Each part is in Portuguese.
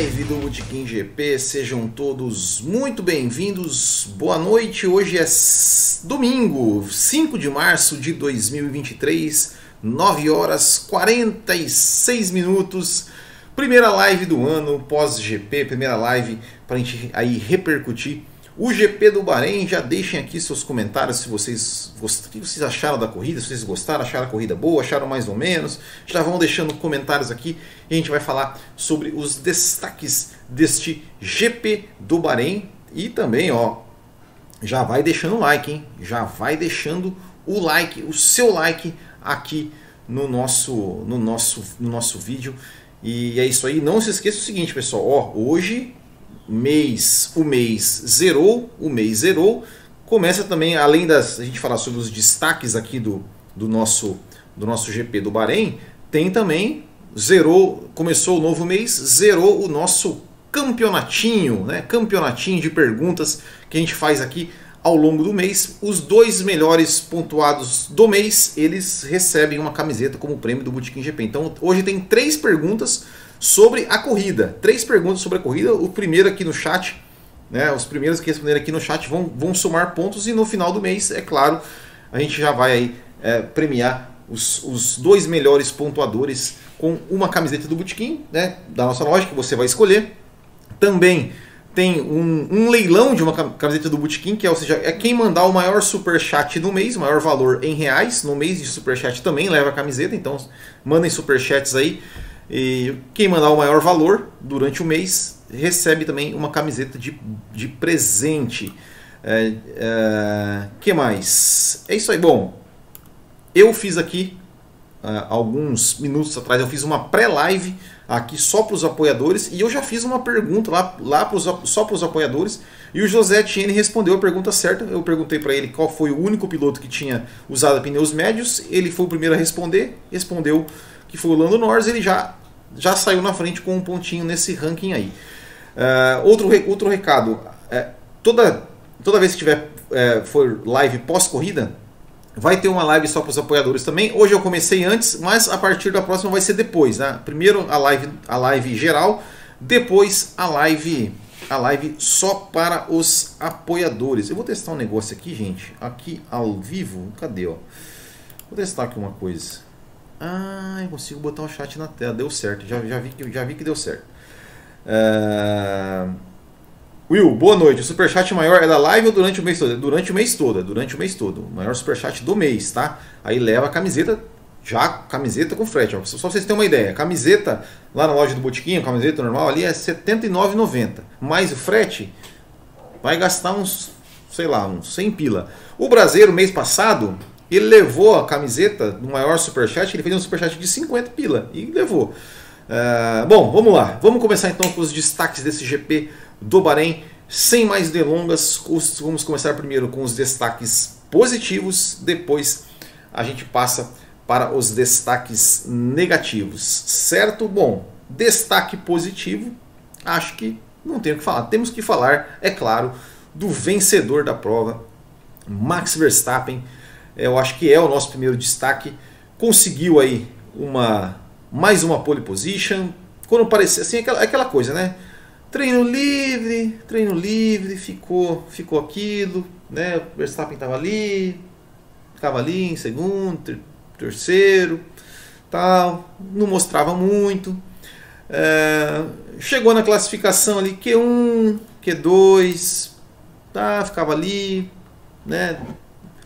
live do Botequim GP. Sejam todos muito bem-vindos. Boa noite. Hoje é domingo, 5 de março de 2023, 9 horas 46 minutos. Primeira live do ano, pós-GP, primeira live para a gente aí repercutir o GP do Bahrein. Já deixem aqui seus comentários se vocês gost... o que vocês acharam da corrida, se vocês gostaram, acharam a corrida boa, acharam mais ou menos. Já vão deixando comentários aqui e a gente vai falar sobre os destaques deste GP do Bahrein e também, ó, já vai deixando o like, hein? Já vai deixando o like, o seu like aqui no nosso no nosso no nosso vídeo. E é isso aí. Não se esqueça o seguinte, pessoal. Ó, hoje, mês, o mês zerou, o mês zerou. Começa também, além das a gente falar sobre os destaques aqui do, do nosso do nosso GP do Bahrein, tem também zerou, começou o novo mês, zerou o nosso campeonatinho, né? Campeonatinho de perguntas que a gente faz aqui ao longo do mês. Os dois melhores pontuados do mês, eles recebem uma camiseta como prêmio do Botequim GP. Então hoje tem três perguntas sobre a corrida. Três perguntas sobre a corrida. O primeiro aqui no chat, né? Os primeiros que responderem aqui no chat vão, vão somar pontos e no final do mês, é claro, a gente já vai aí é, premiar os, os dois melhores pontuadores com uma camiseta do Botequim, né? Da nossa loja que você vai escolher. Também tem um, um, leilão de uma camiseta do Botequim, que é, ou seja, é quem mandar o maior super chat no mês, o maior valor em reais no mês de super chat também leva a camiseta, então mandem super chats aí. E quem mandar o maior valor durante o mês recebe também uma camiseta de, de presente. É, é, que mais? É isso aí. Bom, eu fiz aqui uh, alguns minutos atrás, eu fiz uma pré-live aqui só para os apoiadores e eu já fiz uma pergunta lá, lá pros, só para os apoiadores e o José Tiene respondeu a pergunta certa. Eu perguntei para ele qual foi o único piloto que tinha usado pneus médios, ele foi o primeiro a responder, respondeu que foi o Lando Norris, ele já, já saiu na frente com um pontinho nesse ranking aí. Uh, outro, outro recado, uh, toda, toda vez que tiver uh, for live pós-corrida, Vai ter uma live só para os apoiadores também. Hoje eu comecei antes, mas a partir da próxima vai ser depois, né? Primeiro a live, a live geral, depois a live, a live só para os apoiadores. Eu vou testar um negócio aqui, gente, aqui ao vivo. Cadê, ó? Vou testar aqui uma coisa. Ah, eu consigo botar o um chat na tela. Deu certo. Já, já, vi, já vi que deu certo. Uh... Will, boa noite. O superchat maior é da live ou durante o mês todo? Durante o mês todo, durante o mês todo. O maior superchat do mês, tá? Aí leva a camiseta, já camiseta com frete. Ó. Só pra vocês terem uma ideia. Camiseta lá na loja do Botiquinho, camiseta normal ali é R$ 79,90. Mais o frete, vai gastar uns, sei lá, uns 100 pila. O Brasileiro, mês passado, ele levou a camiseta do maior superchat, ele fez um superchat de 50 pila e levou. Uh, bom, vamos lá. Vamos começar então com os destaques desse GP do Bahrein. Sem mais delongas, vamos começar primeiro com os destaques positivos, depois a gente passa para os destaques negativos, certo? Bom, destaque positivo, acho que não tenho o que falar. Temos que falar, é claro, do vencedor da prova, Max Verstappen. Eu acho que é o nosso primeiro destaque. Conseguiu aí uma mais uma pole position. Quando parecia assim, aquela, aquela coisa, né? Treino livre, treino livre, ficou, ficou aquilo, né? O Verstappen estava ali, ficava ali em segundo, ter, terceiro, tal, não mostrava muito. É, chegou na classificação ali Q1, Q2, tá, ficava ali, né?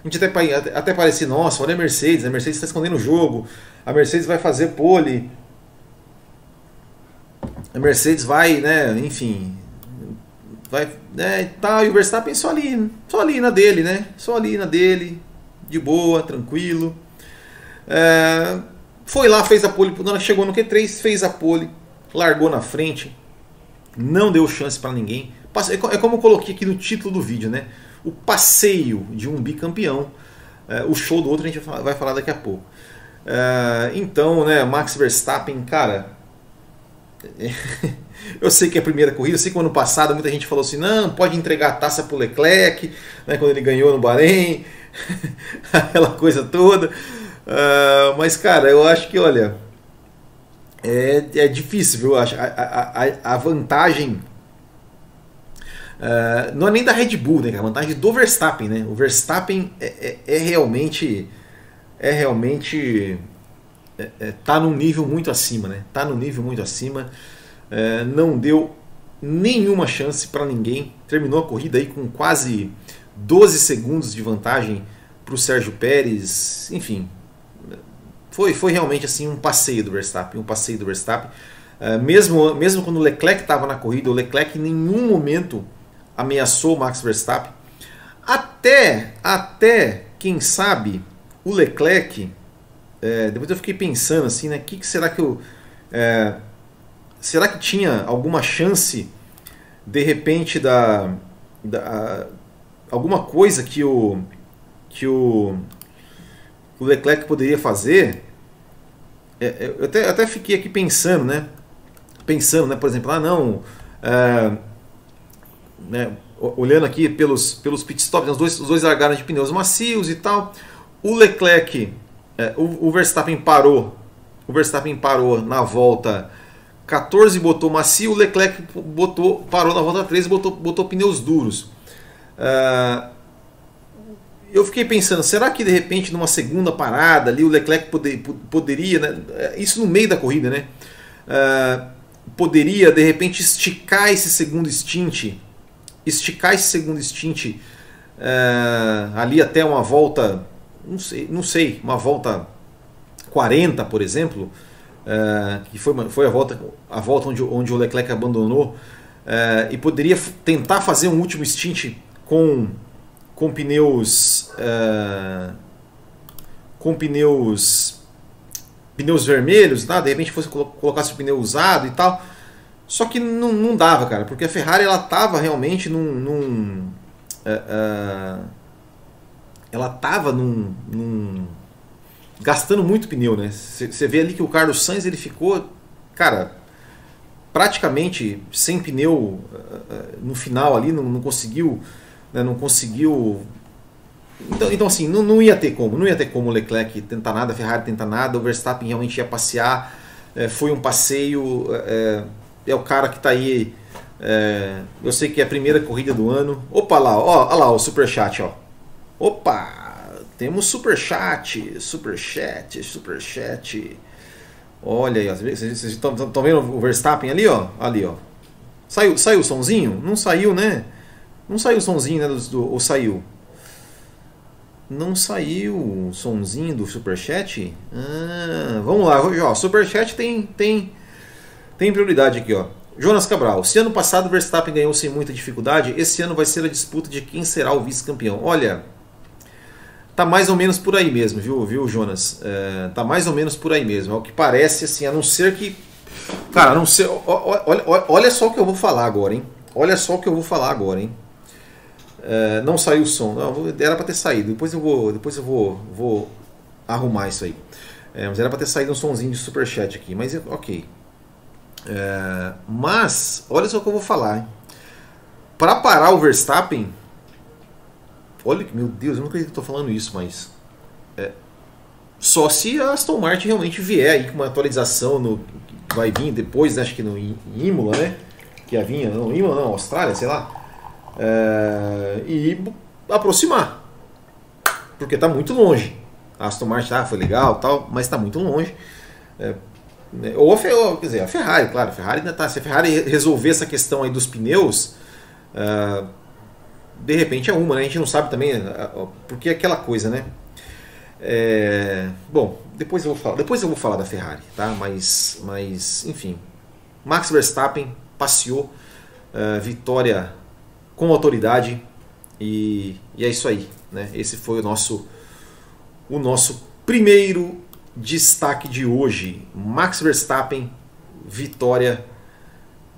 A gente até, até parecia, nossa, olha a Mercedes, a Mercedes está escondendo o jogo, a Mercedes vai fazer pole, a Mercedes vai, né, enfim, vai, né, tal, e o Verstappen só ali, só ali na dele, né, só ali na dele, de boa, tranquilo. É, foi lá, fez a pole, chegou no Q3, fez a pole, largou na frente, não deu chance para ninguém. É, é como eu coloquei aqui no título do vídeo, né? O passeio de um bicampeão. É, o show do outro a gente vai falar daqui a pouco. É, então, né, Max Verstappen, cara, eu sei que é a primeira corrida, eu sei que ano passado muita gente falou assim, não, pode entregar a taça pro Leclerc, né, quando ele ganhou no Bahrein, aquela coisa toda. Uh, mas, cara, eu acho que, olha, é, é difícil, viu? A, a, a vantagem uh, não é nem da Red Bull, né? A vantagem do Verstappen, né? O Verstappen é, é, é realmente é realmente é, é, tá num nível muito acima, né? Tá num nível muito acima. É, não deu nenhuma chance para ninguém. Terminou a corrida aí com quase 12 segundos de vantagem para o Sérgio Pérez. Enfim, foi, foi realmente assim um passeio do Verstappen, um passeio do Verstappen. Uh, mesmo, mesmo quando o Leclerc estava na corrida, o Leclerc em nenhum momento ameaçou o Max Verstappen. Até, até, quem sabe, o Leclerc, é, depois eu fiquei pensando assim, né, que, que será que eu... É, será que tinha alguma chance, de repente, da, da alguma coisa que o, que o, o Leclerc poderia fazer é, eu até, até fiquei aqui pensando, né? Pensando, né? Por exemplo, ah não, é, né? olhando aqui pelos, pelos pitstops, os dois, os dois largaram de pneus macios e tal. O Leclerc, é, o, o, Verstappen parou, o Verstappen parou na volta 14 botou macio, o Leclerc botou, parou na volta 13 botou, botou pneus duros. Uh, eu fiquei pensando, será que de repente numa segunda parada ali o Leclerc poder, poderia, né, é, isso no meio da corrida, né, uh, poderia de repente esticar esse segundo stint, esticar esse segundo stint uh, ali até uma volta, não sei, não sei, uma volta 40, por exemplo, uh, que foi, foi a volta, a volta onde, onde o Leclerc abandonou, e poderia tentar fazer um último stint com com pneus uh, com pneus pneus vermelhos, tá? de repente fosse colocasse o pneu usado e tal. Só que não, não dava, cara, porque a Ferrari ela tava realmente num, num ela tava num, num, gastando muito pneu, né? Você vê ali que o Carlos Sainz ele ficou, cara, praticamente sem pneu no final ali, não, não conseguiu né, não conseguiu. Então, então assim, não, não ia ter como, não ia ter como o Leclerc tentar nada, a Ferrari tentar nada, o Verstappen realmente ia passear, é, foi um passeio, é, é, o cara que está aí, é, eu sei que é a primeira corrida do ano. Opa lá, ó, olha lá o superchat, ó. Opa, temos superchat, superchat, superchat. Olha aí, vocês estão vendo o Verstappen ali, ó? Ali, ó. Saiu, saiu o sonzinho? Não saiu, né? Não saiu o sonzinho, né? Do, ou saiu? Não saiu o sonzinho do Superchat? Ah, vamos lá, ó, Superchat tem, tem, tem prioridade aqui, ó. Jonas Cabral, se ano passado Verstappen ganhou sem muita dificuldade, esse ano vai ser a disputa de quem será o vice-campeão. Olha, tá mais ou menos por aí mesmo, viu, viu Jonas? É, tá mais ou menos por aí mesmo. É o que parece, assim, a não ser que. Cara, a não ser. Olha, olha, só o que eu vou falar agora, hein? Olha só o que eu vou falar agora, hein? É, não saiu o som. Não, era para ter saído. Depois eu vou, depois eu vou, vou arrumar isso aí. É, mas era para ter saído um sonzinho de superchat aqui. Mas ok. É, mas, olha só o que eu vou falar. Para parar o Verstappen. Olha meu Deus, eu não acredito que estou falando isso, mas. É, só se a Aston Martin realmente vier aí com uma atualização no. Vai vir depois, né, acho que no Imola, né? Que ia vir, não, Imola não, Austrália, sei lá é, e aproximar. Porque está muito longe. A Aston Martin ah, foi legal, tal, mas está muito longe. É, né, ou a, quer dizer, a Ferrari, claro, a Ferrari ainda tá. Se a Ferrari resolver essa questão aí dos pneus, uh, de repente é uma, né? A gente não sabe também, porque é aquela coisa, né? É, bom, depois eu vou falar, depois eu vou falar da Ferrari, tá? Mas, mas enfim, Max Verstappen passeou, uh, vitória com autoridade e, e é isso aí. Né? Esse foi o nosso, o nosso primeiro destaque de hoje. Max Verstappen, vitória.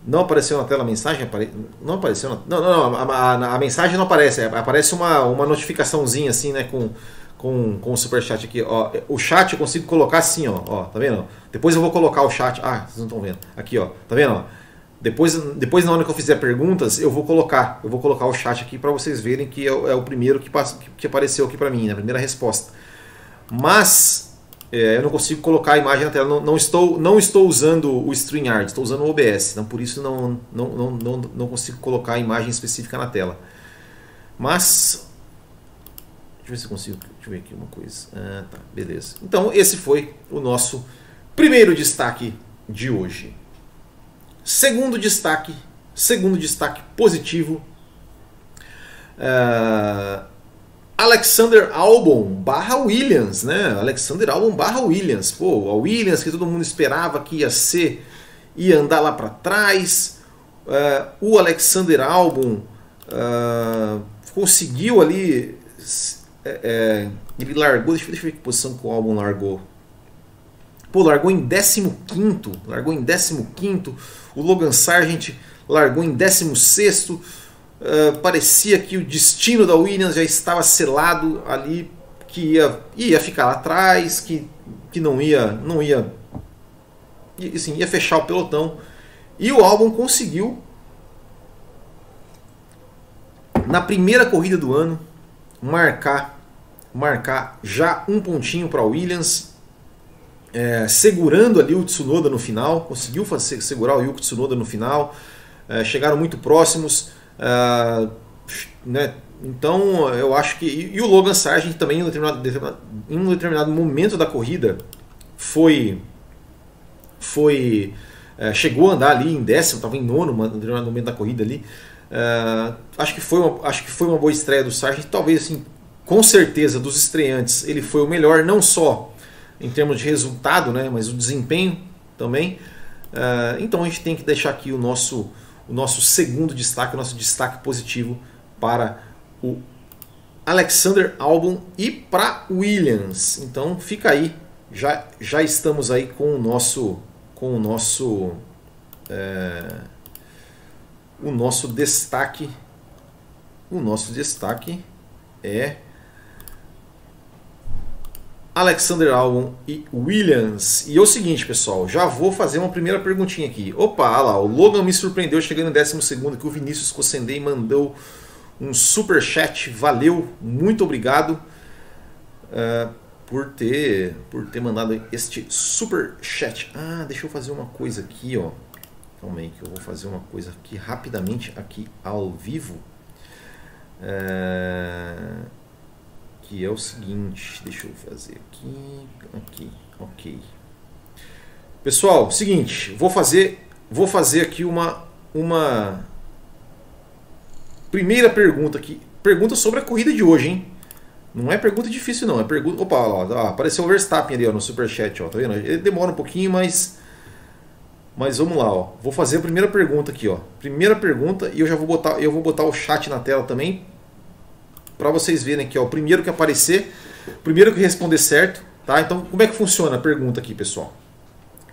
Não apareceu na tela a mensagem? Apare... Não apareceu na... Não, não, não. A, a, a, mensagem não aparece. Aparece uma, uma notificaçãozinha assim, né? Com, com, com o superchat aqui. Ó, o chat eu consigo colocar assim, ó. ó tá vendo? Depois eu vou colocar o chat. Ah, vocês não estão vendo. Aqui, ó. Tá vendo? Depois, depois na hora que eu fizer perguntas, eu vou colocar, eu vou colocar o chat aqui para vocês verem que é, é, o primeiro que, que apareceu aqui para mim, né, a primeira resposta. Mas é, eu não consigo colocar a imagem na tela. Não, não, estou, não estou usando o StreamYard, estou usando o OBS. Então por isso não, não, não, não, não consigo colocar a imagem específica na tela. Mas. Deixa eu ver se eu consigo. Deixa eu ver aqui uma coisa. Ah, tá, beleza. Então esse foi o nosso primeiro destaque de hoje. Segundo destaque, segundo destaque positivo. Uh, Alexander Albon barra Williams, né? Alexander Albon barra Williams. Pô, a Williams que todo mundo esperava que ia ser, ia andar lá para trás. Uh, o Alexander Albon uh, conseguiu ali. É, ele largou, deixa, deixa eu ver que posição que o Albon largou. Pô, largou em 15. Largou em 15. O Logan Sargent largou em 16. Uh, parecia que o destino da Williams já estava selado ali, que ia, ia ficar lá atrás, que, que não ia, não ia, assim, ia fechar o pelotão. E o álbum conseguiu, na primeira corrida do ano, marcar, marcar já um pontinho para Williams, é, segurando ali o Tsunoda no final, conseguiu fazer, segurar o Yuki Tsunoda no final, é, chegaram muito próximos. Uh, né? Então eu acho que. E, o Logan Sargent também, em um, determinado, em um determinado momento da corrida, foi. foi uh, chegou a andar ali em décimo, estava em nono em determinado momento da corrida ali. Uh, acho, que foi uma, acho que foi uma boa estreia do Sargent. Talvez, assim, com certeza, dos estreantes, ele foi o melhor, não só em termos de resultado, né, mas o desempenho também. Então a gente tem que deixar aqui o nosso o nosso segundo destaque, o nosso destaque positivo para o Alexander Albon e para Williams. Então fica aí, já, já estamos aí com o nosso com o nosso é, o nosso destaque o nosso destaque é Alexander Albon e Williams. E é o seguinte, pessoal, já vou fazer uma primeira perguntinha aqui. Opa, lá, o Logan me surpreendeu chegando em 12 que o Vinícius Cossendei mandou um super chat. Valeu, muito obrigado uh, por ter por ter mandado este super chat. Ah, deixa eu fazer uma coisa aqui, ó. Calma aí que eu vou fazer uma coisa aqui rapidamente aqui ao vivo. Uh, que é o seguinte, deixa eu fazer aqui, aqui, ok. Pessoal, seguinte, vou fazer, vou fazer aqui uma, uma primeira pergunta aqui, pergunta sobre a corrida de hoje, hein? Não é pergunta difícil não, é pergunta, opa, ó, apareceu o Verstappen ali ó, no superchat, ó, tá vendo? Ele demora um pouquinho, mas mas vamos lá, ó. Vou fazer a primeira pergunta aqui, ó. Primeira pergunta e eu já vou botar, eu vou botar o chat na tela também para vocês verem aqui, ó, o primeiro que aparecer, o primeiro que responder certo, tá? Então, como é que funciona a pergunta aqui, pessoal?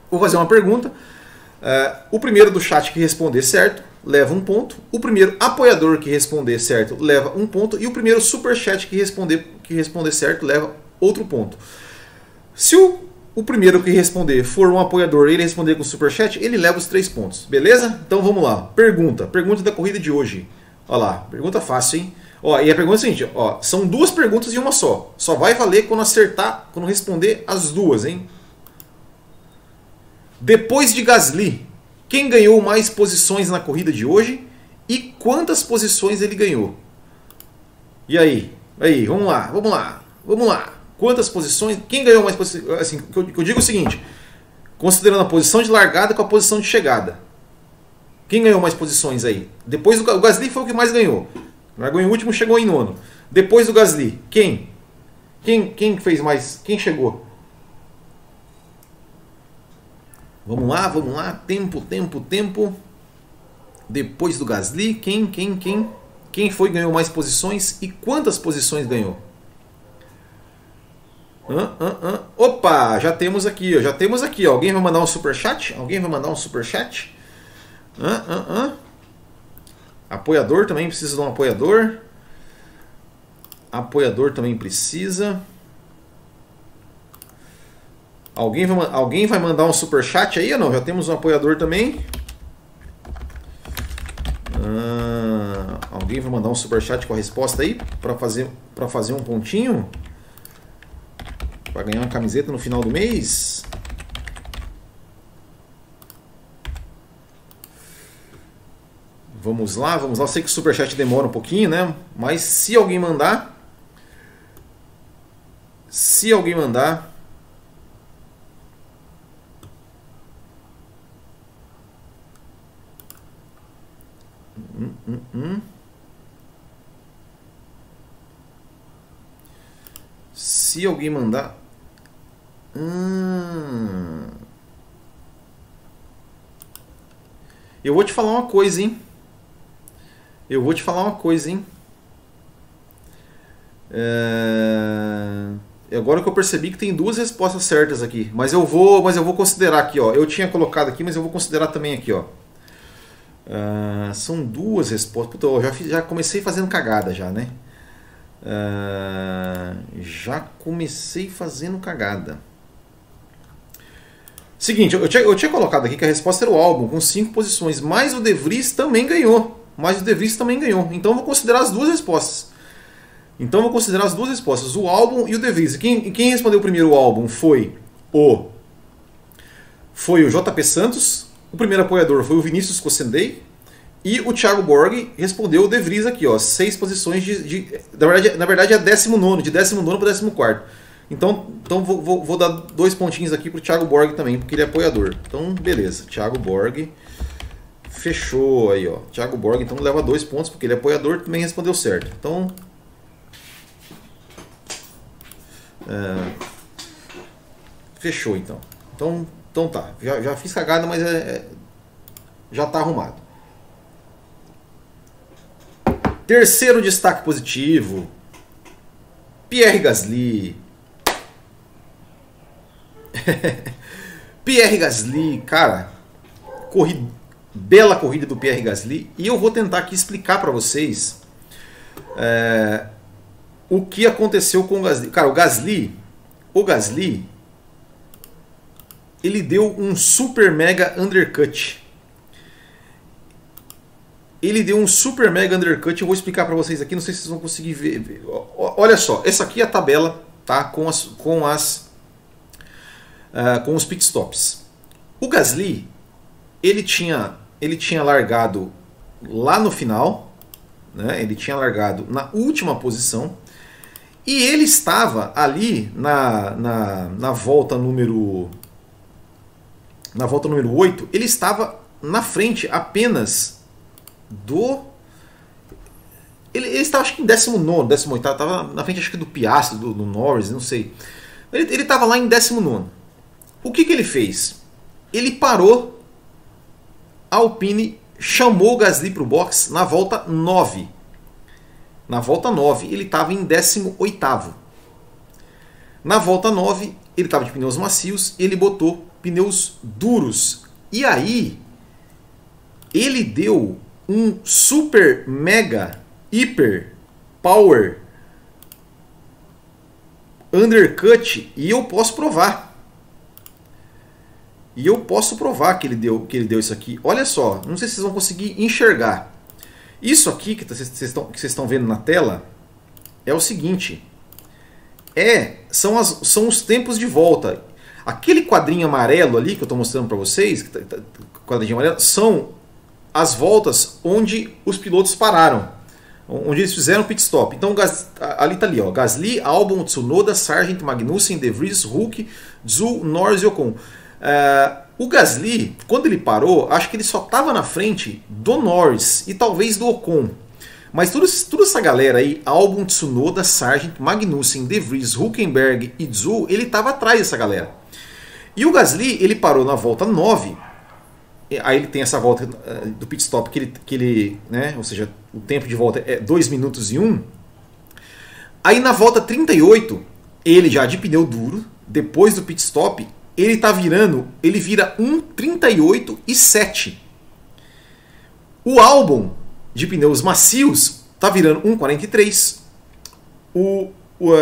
Vou fazer uma pergunta. Uh, o primeiro do chat que responder certo leva um ponto. O primeiro apoiador que responder certo leva um ponto. E o primeiro super chat que responder, que responder certo leva outro ponto. Se o, o primeiro que responder for um apoiador e ele responder com super chat, ele leva os três pontos. Beleza? Então vamos lá. Pergunta. Pergunta da corrida de hoje. Olha lá. Pergunta fácil, hein? Ó, e a pergunta é a seguinte, ó, são duas perguntas e uma só. Só vai valer quando acertar, quando responder as duas, hein? Depois de Gasly, quem ganhou mais posições na corrida de hoje e quantas posições ele ganhou? E aí? Aí, vamos lá, vamos lá, vamos lá. Quantas posições? Quem ganhou mais posições? Assim, que eu, que eu digo o seguinte: considerando a posição de largada com a posição de chegada. Quem ganhou mais posições aí? Depois o Gasly foi o que mais ganhou. Largou em último, chegou em nono. Depois do Gasly, quem? Quem, quem fez mais? Quem chegou? Vamos lá, vamos lá. Tempo, tempo, tempo. Depois do Gasly, quem, quem, quem? Quem foi ganhou mais posições e quantas posições ganhou? Hã, hã, hã. Opa, já temos aqui, ó, já temos aqui. Ó. Alguém vai mandar um super chat? Alguém vai mandar um super chat? Hã, hã, hã. Apoiador também precisa de um apoiador. Apoiador também precisa. Alguém vai, alguém vai mandar um super chat aí ou não? Já temos um apoiador também. Ah, alguém vai mandar um super chat com a resposta aí para fazer para fazer um pontinho? para ganhar uma camiseta no final do mês? Vamos lá, vamos lá. Eu sei que o superchat demora um pouquinho, né? Mas se alguém mandar. Se alguém mandar. Hum, hum, hum. Se alguém mandar. Hum. Eu vou te falar uma coisa, hein? Eu vou te falar uma coisa, hein? É... Agora que eu percebi que tem duas respostas certas aqui, mas eu vou, mas eu vou considerar aqui, ó. Eu tinha colocado aqui, mas eu vou considerar também aqui, ó. Uh, são duas respostas. Puta, eu já, fiz, já comecei fazendo cagada já, né? Uh, já comecei fazendo cagada. Seguinte, eu tinha, eu tinha colocado aqui que a resposta era o álbum, com cinco posições, mas o De Vries também ganhou mas o De Vries também ganhou. Então eu vou considerar as duas respostas. Então eu vou considerar as duas respostas, o álbum e o De Vries. Quem, quem respondeu primeiro o álbum foi o foi o JP Santos, o primeiro apoiador foi o Vinícius Cossendei e o Thiago Borg respondeu o De Vries aqui, ó, seis posições de, de na verdade, na verdade é 19 de 19 para 14. Então, então vou, vou, vou, dar dois pontinhos aqui para o Thiago Borg também, porque ele é apoiador. Então, beleza. Thiago Borg Fechou aí, ó. Thiago Borg então leva dois pontos, porque ele é apoiador também respondeu certo. Então. É, fechou então. Então, então tá. Já, já fiz cagada, mas é, é, já tá arrumado. Terceiro destaque positivo. Pierre Gasly. Pierre Gasly, cara, corrida bela corrida do Pierre Gasly e eu vou tentar aqui explicar para vocês é, o que aconteceu com o Gasly. Cara, o Gasly, o Gasly, ele deu um super mega undercut. Ele deu um super mega undercut. Eu vou explicar para vocês aqui. Não sei se vocês vão conseguir ver. Olha só, essa aqui é a tabela, tá? Com as, com as, uh, com os pitstops. O Gasly, ele tinha ele tinha largado lá no final, né? ele tinha largado na última posição, e ele estava ali na, na, na volta número. Na volta número 8, ele estava na frente apenas do. Ele, ele estava acho que em 19, 18, estava na frente acho que do Piastri, do, do Norris, não sei. Ele estava lá em 19. O que, que ele fez? Ele parou a Alpine chamou Gasly para o box na volta 9. Na volta 9, ele estava em 18. Na volta 9, ele estava de pneus macios, ele botou pneus duros. E aí, ele deu um super, mega, hiper, power undercut e eu posso provar. E eu posso provar que ele deu, que ele deu isso aqui. Olha só, não sei se vocês vão conseguir enxergar. Isso aqui que vocês estão, que vocês estão vendo na tela é o seguinte. É, são, as, são os tempos de volta. Aquele quadrinho amarelo ali que eu estou mostrando para vocês, tá, tá, quadrinho amarelo, são as voltas onde os pilotos pararam, onde eles fizeram pit stop. Então ali está ali, ó, Gasly, Albon, Tsunoda, Sargent, Magnussen, De Vries, Hulk, Zul, Norris e Ocon. Uh, o Gasly, quando ele parou, acho que ele só estava na frente do Norris e talvez do Ocon. Mas toda essa galera aí, Albon, Tsunoda, Sargent, Magnussen, De Vries, Huckenberg e Zul, ele estava atrás dessa galera. E o Gasly, ele parou na volta 9. Aí ele tem essa volta uh, do pit stop que ele, que ele né, ou seja, o tempo de volta é 2 minutos e 1. Um. Aí na volta 38, ele já de pneu duro, depois do pit stop, ele tá virando, ele vira 1,38 e 7. O álbum de pneus macios tá virando 1,43. O, o, uh,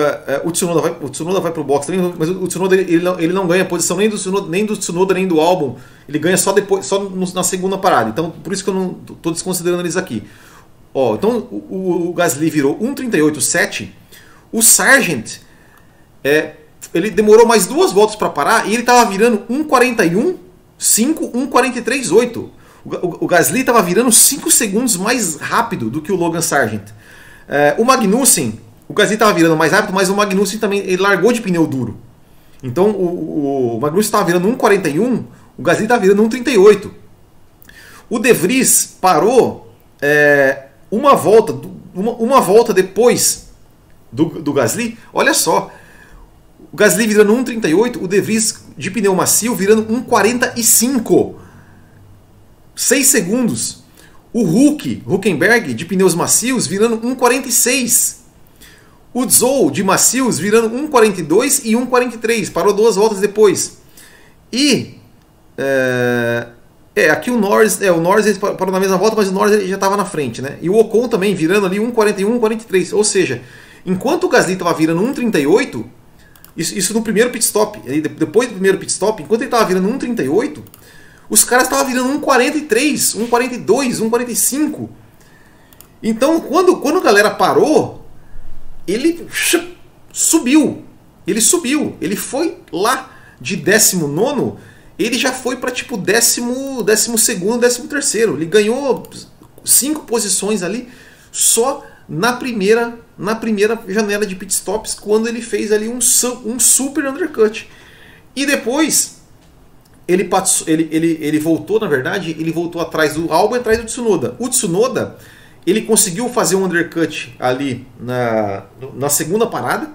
o, Tsunoda vai, o Tsunoda vai pro box também, mas o Tsunoda ele, ele, não, ele não ganha posição nem do, Tsunoda, nem do Tsunoda nem do álbum. Ele ganha só depois, só na segunda parada. Então, por isso que eu não tô desconsiderando eles aqui. Ó, então o, o Gasly virou 1,38,7. O Sargent é, ele demorou mais duas voltas para parar e ele estava virando 1,41, 5, 1,43, 8. O, o Gasly estava virando 5 segundos mais rápido do que o Logan Sargent. É, o Magnussen, o Gasly estava virando mais rápido, mas o Magnussen também ele largou de pneu duro. Então o, o, o Magnussen estava virando 1,41, o Gasly estava virando 1,38. O De Vries parou é, uma volta, uma, uma volta depois do, do Gasly. Olha só, o Gasly virando 1,38, o De Vries de pneu macio virando 1,45. 6 segundos. O Hulk, Huckenberg, de pneus macios, virando 1,46. O Zou, de macios, virando 1,42 e 1,43. Parou duas voltas depois. E. É, é, aqui o Norris, é, o Norris parou na mesma volta, mas o Norris já estava na frente, né? E o Ocon também virando ali 1,41, 1,43. Ou seja, enquanto o Gasly estava virando 1,38, isso, isso no primeiro pit stop, depois do primeiro pit stop, enquanto ele estava virando 1,38, os caras estavam virando 1,43, 1,42, 1,45. Então, quando, quando a galera parou, ele subiu. Ele subiu. Ele foi lá de 19, ele já foi para tipo décimo, décimo segundo, décimo terceiro. Ele ganhou cinco posições ali só na primeira na primeira janela de pit stops quando ele fez ali um, um super undercut. E depois ele, passou, ele, ele, ele voltou, na verdade, ele voltou atrás do Albon e atrás do Tsunoda. O Tsunoda, ele conseguiu fazer um undercut ali na, na segunda parada.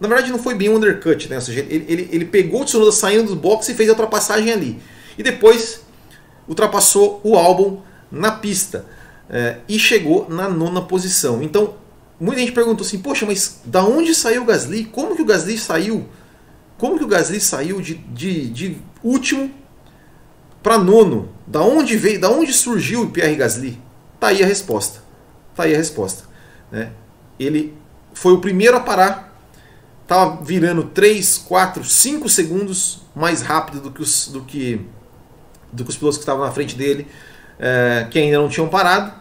Na verdade, não foi bem um undercut, né? Ou seja, ele, ele, ele pegou o Tsunoda saindo do box e fez a ultrapassagem ali. E depois ultrapassou o Albon na pista. É, e chegou na nona posição. Então, muita gente perguntou assim, poxa, mas da onde saiu o Gasly? Como que o Gasly saiu? Como que o Gasly saiu de, de, de último para nono. Da onde veio, da onde surgiu o Pierre Gasly? Tá aí a resposta. Tá aí a resposta. Né? Ele foi o primeiro a parar. Tava virando 3, 4, 5 segundos mais rápido do que os, do que, do que os pilotos que estavam na frente dele, é, que ainda não tinham parado.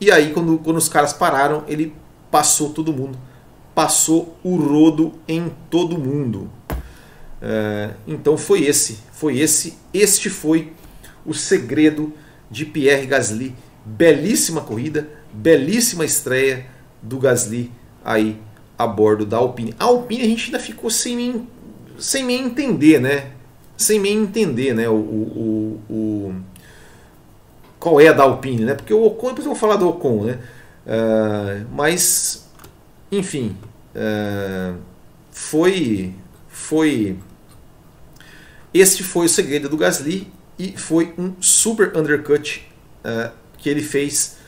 E aí, quando, quando os caras pararam, ele passou todo mundo. Passou o rodo em todo mundo. É, então foi esse, foi esse, este foi o segredo de Pierre Gasly. Belíssima corrida, belíssima estreia do Gasly aí a bordo da Alpine. A Alpine a gente ainda ficou sem me, sem me entender, né? Sem me entender, né? O, o, o, qual é a da Alpine, né? Porque o Ocon, depois eu vou falar do Ocon, né? Uh, mas, enfim, uh, foi, foi este foi o segredo do Gasly e foi um super undercut uh, que ele fez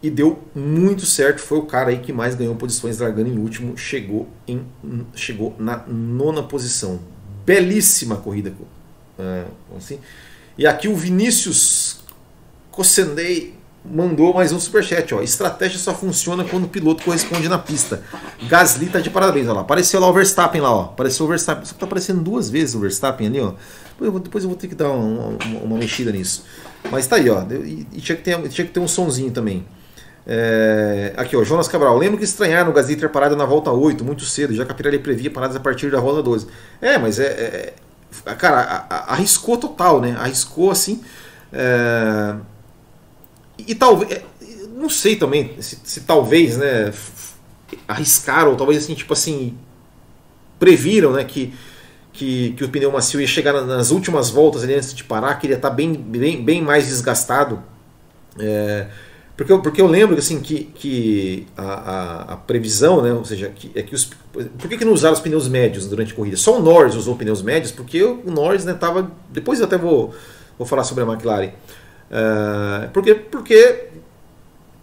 e deu muito certo. Foi o cara aí que mais ganhou posições largando em último, chegou, em, chegou na nona posição. Belíssima corrida. Assim. E aqui o Vinícius Cossendei mandou mais um superchat. Ó. Estratégia só funciona quando o piloto corresponde na pista. Gasly tá de parabéns. Olha lá. Apareceu lá o Verstappen lá. Ó. Apareceu o Verstappen. Só que tá aparecendo duas vezes o Verstappen ali. Ó. Depois, eu vou, ter que dar uma, uma, uma mexida nisso. Mas tá aí. Ó. E, e tinha, que ter, tinha que ter um sonzinho também. É... Aqui, ó, Jonas Cabral. Lembro que estranharam o Gasly ter parado na volta 8, muito cedo, já que a Pirelli previa paradas a partir da volta 12. É, mas é. é cara, a, a, arriscou total, né? Arriscou assim. É e, talvez. É, não sei também se, se, talvez, né? Arriscaram, talvez assim, tipo assim. Previram, né? Que, que, que o pneu macio ia chegar nas últimas voltas ali antes de parar, que ele ia estar tá bem, bem, bem mais desgastado. É, porque, eu, porque eu lembro assim, que, que a, a, a previsão, né, ou seja, que, é que os, por que, que não usaram os pneus médios durante a corrida? Só o Norris usou pneus médios, porque o Norris estava. Né, depois eu até vou, vou falar sobre a McLaren. Uh, porque, porque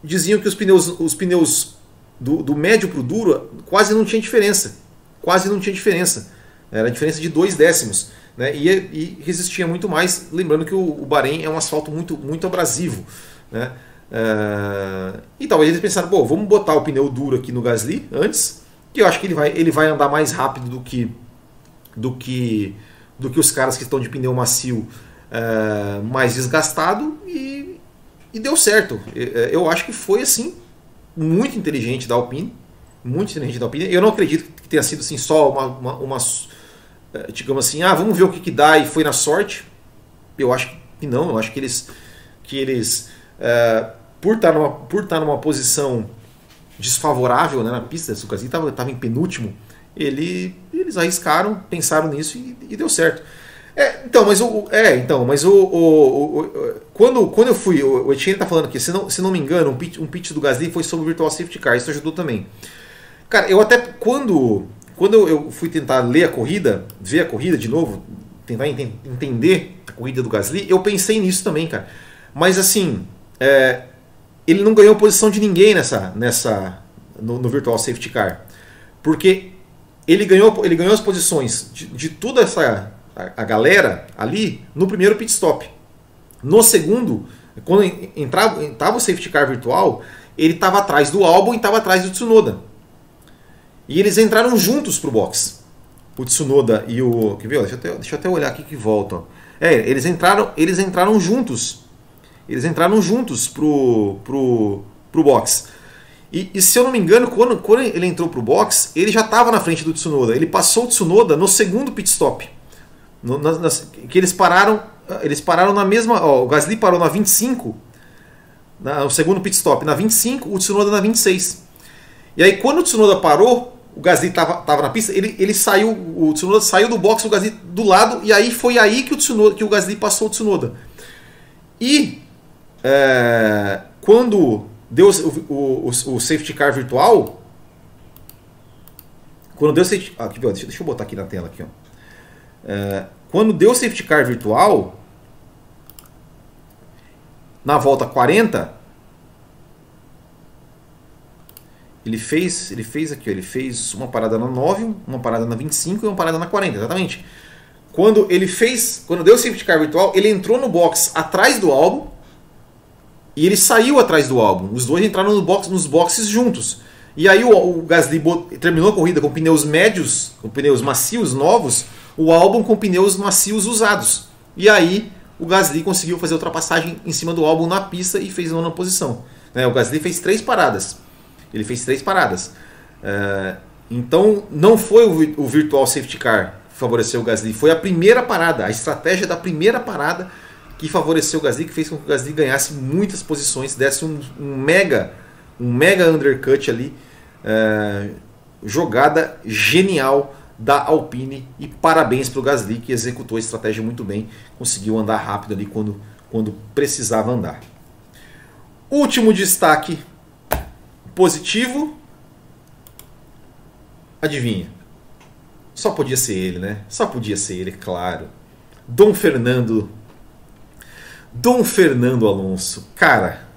diziam que os pneus, os pneus do, do médio para o duro quase não tinha diferença. Quase não tinha diferença. Era a diferença de dois décimos. Né? E, e resistia muito mais. Lembrando que o, o Bahrein é um asfalto muito, muito abrasivo. Né? Uh, e talvez eles pensaram, bom, vamos botar o pneu duro aqui no Gasly antes, que eu acho que ele vai, ele vai andar mais rápido do que, do que, do que os caras que estão de pneu macio é, mais desgastado e, e, deu certo. É, eu acho que foi assim muito inteligente da Alpine, muito inteligente da Alpine. Eu não acredito que tenha sido assim só uma, uma, uma eh, digamos assim, ah, vamos ver o que, que dá e foi na sorte. Eu acho que não, eu acho que eles, que eles por, estar numa, por estar numa posição desfavorável né, na pista, o Gasly estava em penúltimo, ele, eles arriscaram, pensaram nisso e, e deu certo. É, então, mas o. É, então, mas o. o, o quando, quando eu fui. O, o Etienne tá falando aqui, se não, se não me engano, um pitch, um pitch do Gasly foi sobre o Virtual Safety Car, isso ajudou também. Cara, eu até. Quando, quando eu fui tentar ler a corrida, ver a corrida de novo, tentar ent entender a corrida do Gasly, eu pensei nisso também, cara. Mas assim. É, ele não ganhou posição de ninguém nessa, nessa no, no Virtual Safety Car. Porque ele ganhou, ele ganhou as posições de, de toda essa a, a, galera ali no primeiro pit stop. No segundo, quando entrava, entrava o safety car virtual, ele estava atrás do álbum e estava atrás do Tsunoda. E eles entraram juntos pro box. O Tsunoda e o. Quer ver? Deixa eu até, deixa eu até olhar aqui que volta. É, eles entraram, eles entraram juntos. Eles entraram juntos pro, pro, pro box. E, e, se eu não me engano, quando, quando ele entrou pro box, ele já estava na frente do Tsunoda. Ele passou o Tsunoda no segundo pit stop. No, nas, nas, que eles pararam, eles pararam na mesma. Ó, o Gasly parou na 25, na, no segundo pit stop, na 25, o Tsunoda na 26. E aí quando o Tsunoda parou, o Gasly estava tava na pista, ele, ele saiu, o Tsunoda saiu do box, o Gasly do lado, e aí foi aí que o, Tsunoda, que o Gasly passou o Tsunoda. E é, quando deu o, o, o, safety car virtual. Quando deu safety, aqui, deixa, deixa eu botar aqui na tela aqui, ó. É, quando deu o safety car virtual, na volta 40, ele fez, ele fez aqui, ele fez uma parada na 9, uma parada na 25 e uma parada na 40, exatamente. Quando ele fez, quando deu o safety car virtual, ele entrou no box atrás do álbum e ele saiu atrás do álbum. Os dois entraram no box, nos boxes juntos. E aí o, o Gasly terminou a corrida com pneus médios, com pneus macios novos, o álbum com pneus macios usados. E aí o Gasly conseguiu fazer a ultrapassagem em cima do álbum na pista e fez nona posição. Né, o Gasly fez três paradas. Ele fez três paradas. Uh, então não foi o, o Virtual Safety Car que favoreceu o Gasly, foi a primeira parada, a estratégia da primeira parada que favoreceu o Gasly, que fez com que o Gasly ganhasse muitas posições, desse um, um mega, um mega undercut ali, é, jogada genial da Alpine e parabéns para o Gasly que executou a estratégia muito bem, conseguiu andar rápido ali quando, quando precisava andar. Último destaque positivo, adivinha? Só podia ser ele, né? Só podia ser ele, claro. Dom Fernando Dom Fernando Alonso. Cara,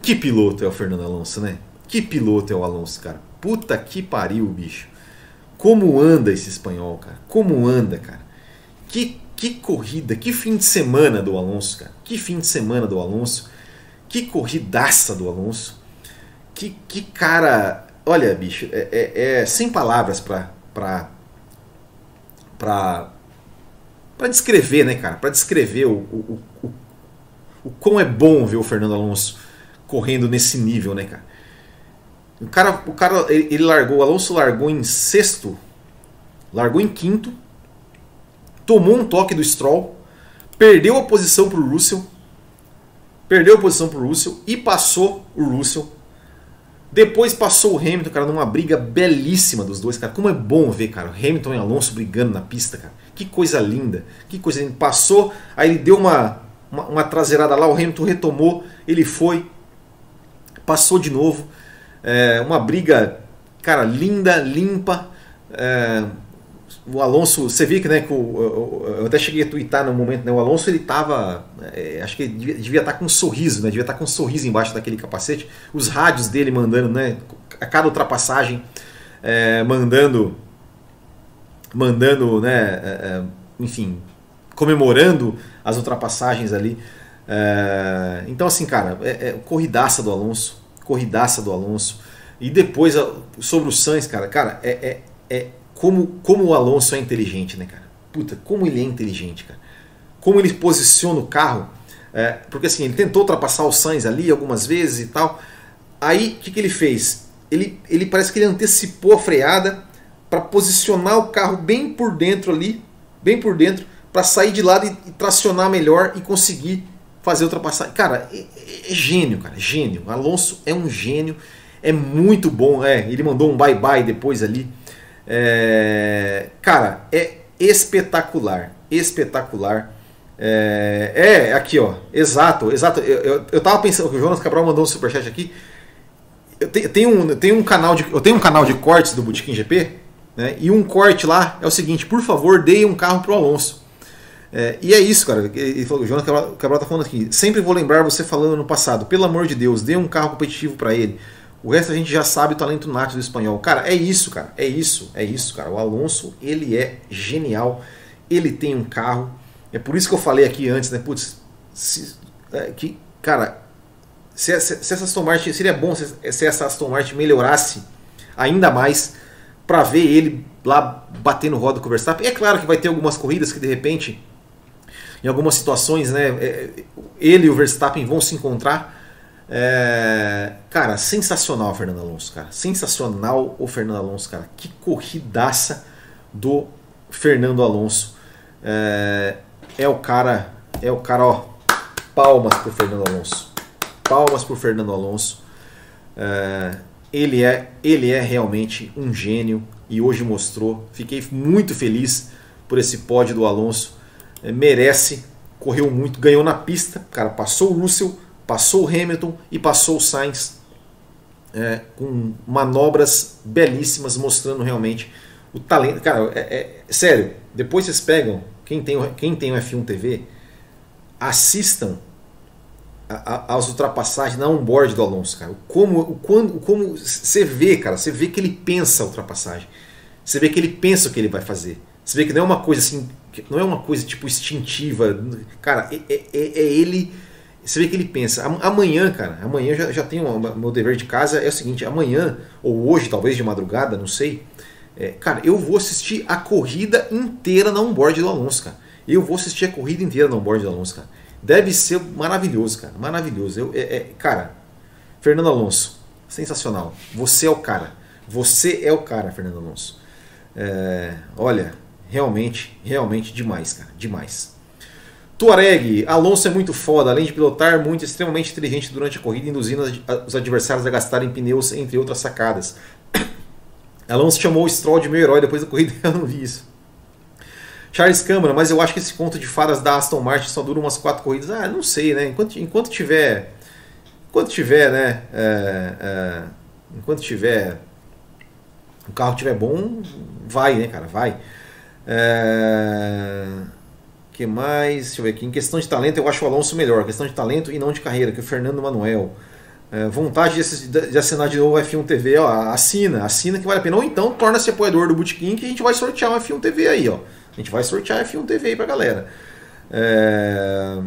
que piloto é o Fernando Alonso, né? Que piloto é o Alonso, cara. Puta que pariu, bicho. Como anda esse espanhol, cara? Como anda, cara? Que, que corrida, que fim de semana do Alonso, cara. Que fim de semana do Alonso. Que corridaça do Alonso. Que, que cara. Olha, bicho, é, é, é sem palavras pra, pra, pra, pra descrever, né, cara? Pra descrever o, o, o o quão é bom ver o Fernando Alonso correndo nesse nível, né, cara? O cara, o cara ele, largou, o Alonso largou em sexto, largou em quinto, tomou um toque do Stroll, perdeu a posição para o Russell, perdeu a posição para o Russell e passou o Russell. Depois passou o Hamilton, cara, numa briga belíssima dos dois, cara. Como é bom ver, cara, Hamilton e Alonso brigando na pista, cara. Que coisa linda, que coisa linda. Passou, aí ele deu uma uma, uma traseirada lá, o Hamilton retomou, ele foi, passou de novo. É, uma briga, cara, linda, limpa. É, o Alonso, você vê que, né, que o, eu até cheguei a twittar no momento, né, o Alonso ele tava, é, acho que devia, devia estar tá com um sorriso, né, devia estar tá com um sorriso embaixo daquele capacete, os rádios dele mandando, né, a cada ultrapassagem, é, mandando, mandando, né, é, é, enfim, comemorando as ultrapassagens ali. É, então, assim, cara, é, é, corridaça do Alonso, corridaça do Alonso. E depois, sobre o Sainz, cara, cara, é, é, é como, como o Alonso é inteligente, né, cara? Puta, como ele é inteligente, cara. Como ele posiciona o carro. É, porque assim, ele tentou ultrapassar o Sainz ali algumas vezes e tal. Aí, o que, que ele fez? ele, ele parece que ele antecipou a freada para posicionar o carro bem por dentro ali, bem por dentro, para sair de lado e, e, tracionar melhor e conseguir fazer ultrapassagem. Cara, é, é, é gênio, cara, é gênio. Alonso é um gênio, é muito bom. É, ele mandou um bye bye depois ali. É, cara, é espetacular, espetacular. É, é, aqui ó, exato, exato. Eu, eu, eu tava pensando, o Jonas Cabral mandou um superchat aqui. Eu tenho, um, tenho um canal de, eu tenho um canal de cortes do Botequim GP, né? E um corte lá é o seguinte: por favor, dê um carro pro Alonso. É, e é isso, cara. Ele falou, o Jonas Cabral, tá falando aqui. Sempre vou lembrar você falando no passado. Pelo amor de Deus, dê um carro competitivo para ele. O resto a gente já sabe o talento nato do espanhol. Cara, é isso, cara. É isso, é isso, cara. O Alonso, ele é genial. Ele tem um carro é por isso que eu falei aqui antes, né? Putz, se, é, que, cara, se, se, se, essa Aston Martin, seria bom se, se essa Aston Martin melhorasse ainda mais para ver ele lá batendo roda com o Verstappen. É claro que vai ter algumas corridas que de repente, em algumas situações, né, é, ele e o Verstappen vão se encontrar. É, cara, sensacional o Fernando Alonso, cara. Sensacional o Fernando Alonso, cara. Que corridaça do Fernando Alonso. É, é o cara, é o cara, ó, palmas pro Fernando Alonso. Palmas pro Fernando Alonso. É, ele é, ele é realmente um gênio e hoje mostrou. Fiquei muito feliz por esse pódio do Alonso. É, merece, correu muito, ganhou na pista, cara, passou o Russell, passou o Hamilton e passou o Sainz é, com manobras belíssimas, mostrando realmente o talento. Cara, é, é, sério, depois vocês pegam quem tem, quem tem o F1 TV, assistam as ultrapassagens na onboard do Alonso, cara. Como, quando, como você vê, cara, você vê que ele pensa a ultrapassagem. Você vê que ele pensa o que ele vai fazer. Você vê que não é uma coisa assim, não é uma coisa tipo instintiva. Cara, é, é, é, é ele. Você vê que ele pensa. Amanhã, cara, amanhã eu já, já tenho. Meu dever de casa é o seguinte: amanhã, ou hoje, talvez de madrugada, não sei é, cara, eu vou assistir a corrida inteira na onboard do Alonso, cara. Eu vou assistir a corrida inteira na onboard do Alonso, cara. Deve ser maravilhoso, cara. Maravilhoso. Eu, é, é, cara, Fernando Alonso, sensacional. Você é o cara. Você é o cara, Fernando Alonso. É, olha, realmente, realmente demais, cara. Demais. Tuareg, Alonso é muito foda, além de pilotar, muito extremamente inteligente durante a corrida, induzindo os adversários a gastarem pneus, entre outras sacadas. Alonso chamou o Stroll de meu herói depois da corrida, eu não vi isso. Charles Câmara, mas eu acho que esse conto de fadas da Aston Martin só dura umas quatro corridas. Ah, não sei, né? Enquanto, enquanto tiver. Enquanto tiver, né? É, é, enquanto tiver. O carro tiver bom, vai, né, cara? Vai. É, que mais? Deixa eu ver aqui. Em questão de talento, eu acho o Alonso melhor. Questão de talento e não de carreira, que o Fernando Manuel é, vontade de, assinar de novo o F1 TV, ó, assina, assina que vale a pena. Ou então torna-se apoiador do Bootkin que a gente vai sortear um F1 TV aí, ó. A gente vai sortear F1 TV aí pra galera. É...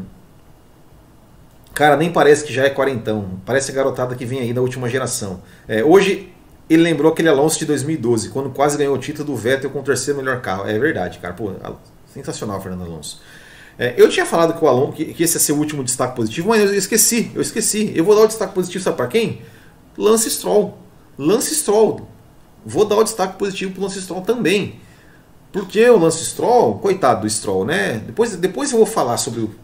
Cara, nem parece que já é quarentão. Parece a garotada que vem aí da última geração. É, hoje ele lembrou aquele Alonso de 2012, quando quase ganhou o título do Vettel com o terceiro melhor carro. É verdade, cara. Pô, sensacional, Fernando Alonso. É, eu tinha falado que, o Alon, que, que, esse ia ser o último destaque positivo, mas eu esqueci, eu esqueci. Eu vou dar o destaque positivo, sabe para quem? Lance Stroll. Lance Stroll. Vou dar o destaque positivo pro Lance Stroll também. Porque o Lance Stroll, coitado do Stroll, né? Depois, depois eu vou falar sobre o,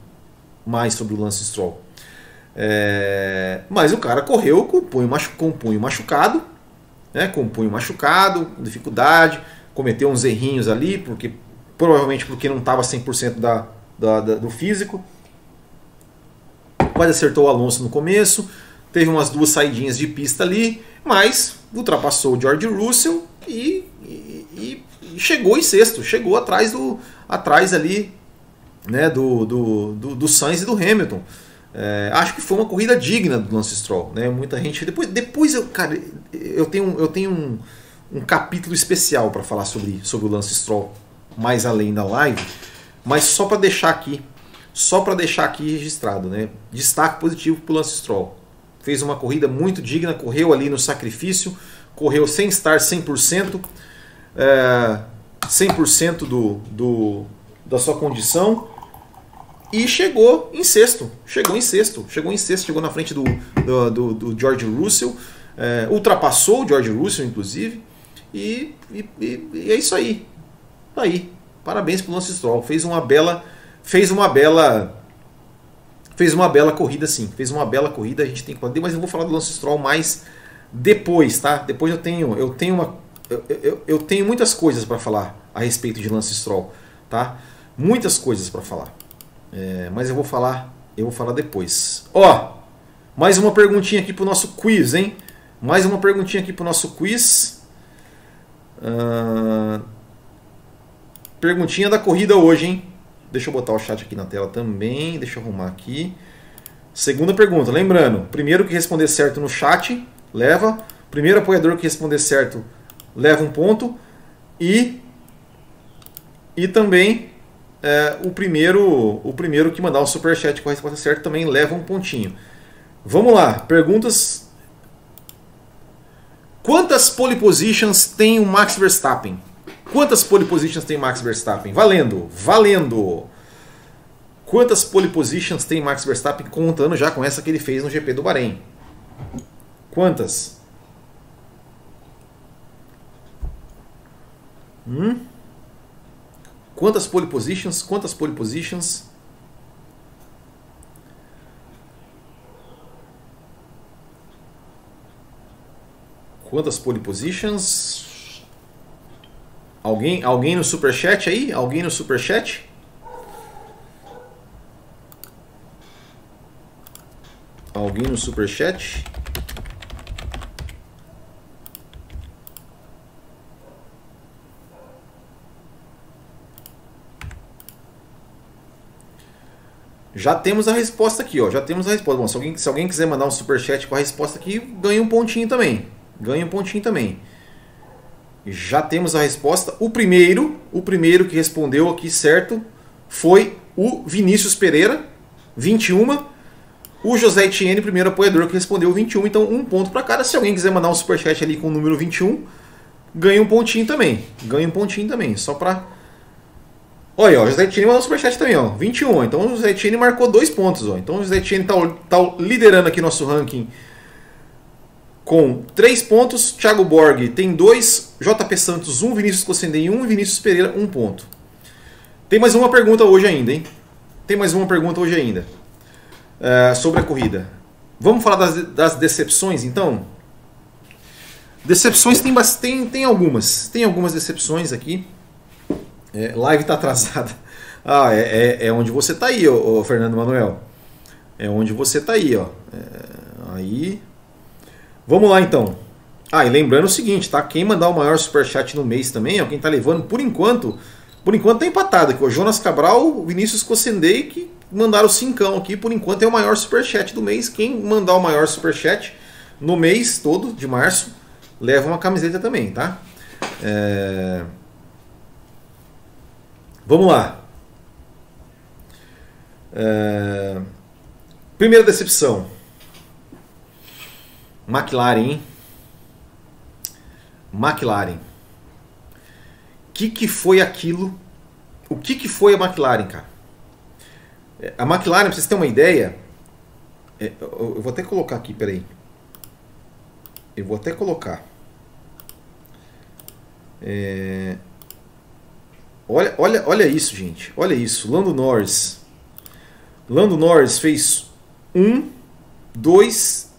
mais sobre o Lance Stroll. É, mas o cara correu com o punho, machu, com o punho machucado, né? com o punho machucado, com dificuldade, cometeu uns errinhos ali, porque provavelmente porque não estava 100% da, da, da, do físico. Quase acertou o Alonso no começo, teve umas duas saidinhas de pista ali, mas ultrapassou o George Russell e, e, e chegou em sexto, chegou atrás do atrás ali né, do, do, do, do Sainz e do Hamilton. É, acho que foi uma corrida digna do Lance Stroll, né? Muita gente depois, depois eu, cara, eu tenho, eu tenho um, um capítulo especial para falar sobre, sobre o Lance Stroll mais além da live, mas só para deixar aqui, só para deixar aqui registrado, né? Destaque positivo para o Lance Stroll. Fez uma corrida muito digna, correu ali no sacrifício, correu sem estar 100%, é, 100% do, do, da sua condição e chegou em sexto. Chegou em sexto, chegou em sexto, chegou na frente do, do, do, do George Russell. é, ultrapassou o George Russell, inclusive, e, e, e, é isso aí. Tá aí. Parabéns pro Lance Stroll. Fez uma bela. Fez uma bela. Fez uma bela corrida, sim. Fez uma bela corrida. A gente tem que mas eu vou falar do Lance Stroll mais depois, tá? Depois eu tenho, eu tenho uma, eu, eu, eu tenho muitas coisas para falar a respeito de Lance Stroll, tá? Muitas coisas para falar. É, mas eu vou falar, eu vou falar depois. Ó, mais uma perguntinha aqui pro nosso quiz, hein? Mais uma perguntinha aqui pro nosso quiz. Uh, perguntinha da corrida hoje, hein? Deixa eu botar o chat aqui na tela também. Deixa eu arrumar aqui. Segunda pergunta. Lembrando, primeiro que responder certo no chat, leva. Primeiro apoiador que responder certo, leva um ponto. E, e também é, o, primeiro, o primeiro que mandar o superchat com a resposta certa também leva um pontinho. Vamos lá, perguntas. Quantas pole positions tem o Max Verstappen? Quantas pole positions tem Max Verstappen? Valendo, valendo. Quantas pole positions tem Max Verstappen contando já com essa que ele fez no GP do Bahrein? Quantas? Hum? Quantas pole positions? Quantas pole positions? Quantas pole positions? Alguém, alguém no superchat aí? Alguém no superchat? Alguém no superchat? Já temos a resposta aqui, ó. Já temos a resposta. Bom, se alguém, se alguém quiser mandar um super chat com a resposta aqui, ganha um pontinho também. Ganha um pontinho também. Já temos a resposta. O primeiro, o primeiro que respondeu aqui certo foi o Vinícius Pereira, 21. O José Etienne, primeiro apoiador que respondeu 21, então um ponto para cada. Se alguém quiser mandar um superchat ali com o número 21, ganha um pontinho também. Ganha um pontinho também, só para Olha, o José Etienne mandou um superchat também, ó. 21. Então o José Etienne marcou dois pontos, ó. Então o José Etienne tá, tá liderando aqui nosso ranking com 3 pontos. Thiago Borg tem 2. JP Santos 1. Um, Vinícius Cossendem 1. Um, Vinícius Pereira 1 um ponto. Tem mais uma pergunta hoje ainda, hein? Tem mais uma pergunta hoje ainda. Uh, sobre a corrida. Vamos falar das, das decepções, então? Decepções tem, tem, tem algumas. Tem algumas decepções aqui. É, live tá atrasada. Ah, é, é, é, onde você tá aí, ô, ô, Fernando Manuel. É onde você tá aí, ó. É, aí. Vamos lá então. Ah, e lembrando o seguinte, tá? Quem mandar o maior superchat no mês também, ó, quem tá levando, por enquanto, por enquanto tá empatado aqui. O Jonas Cabral, o Vinícius Cossendei, que mandaram cincão aqui, por enquanto é o maior superchat do mês. Quem mandar o maior superchat no mês todo de março, leva uma camiseta também, tá? É... Vamos lá. É... Primeira decepção. McLaren, hein? McLaren. O que, que foi aquilo? O que, que foi a McLaren, cara? É, a McLaren, pra vocês terem uma ideia, é, eu vou até colocar aqui, peraí. Eu vou até colocar. É, Olha, olha, olha isso, gente. Olha isso. Lando Norris. Lando Norris fez um, dois,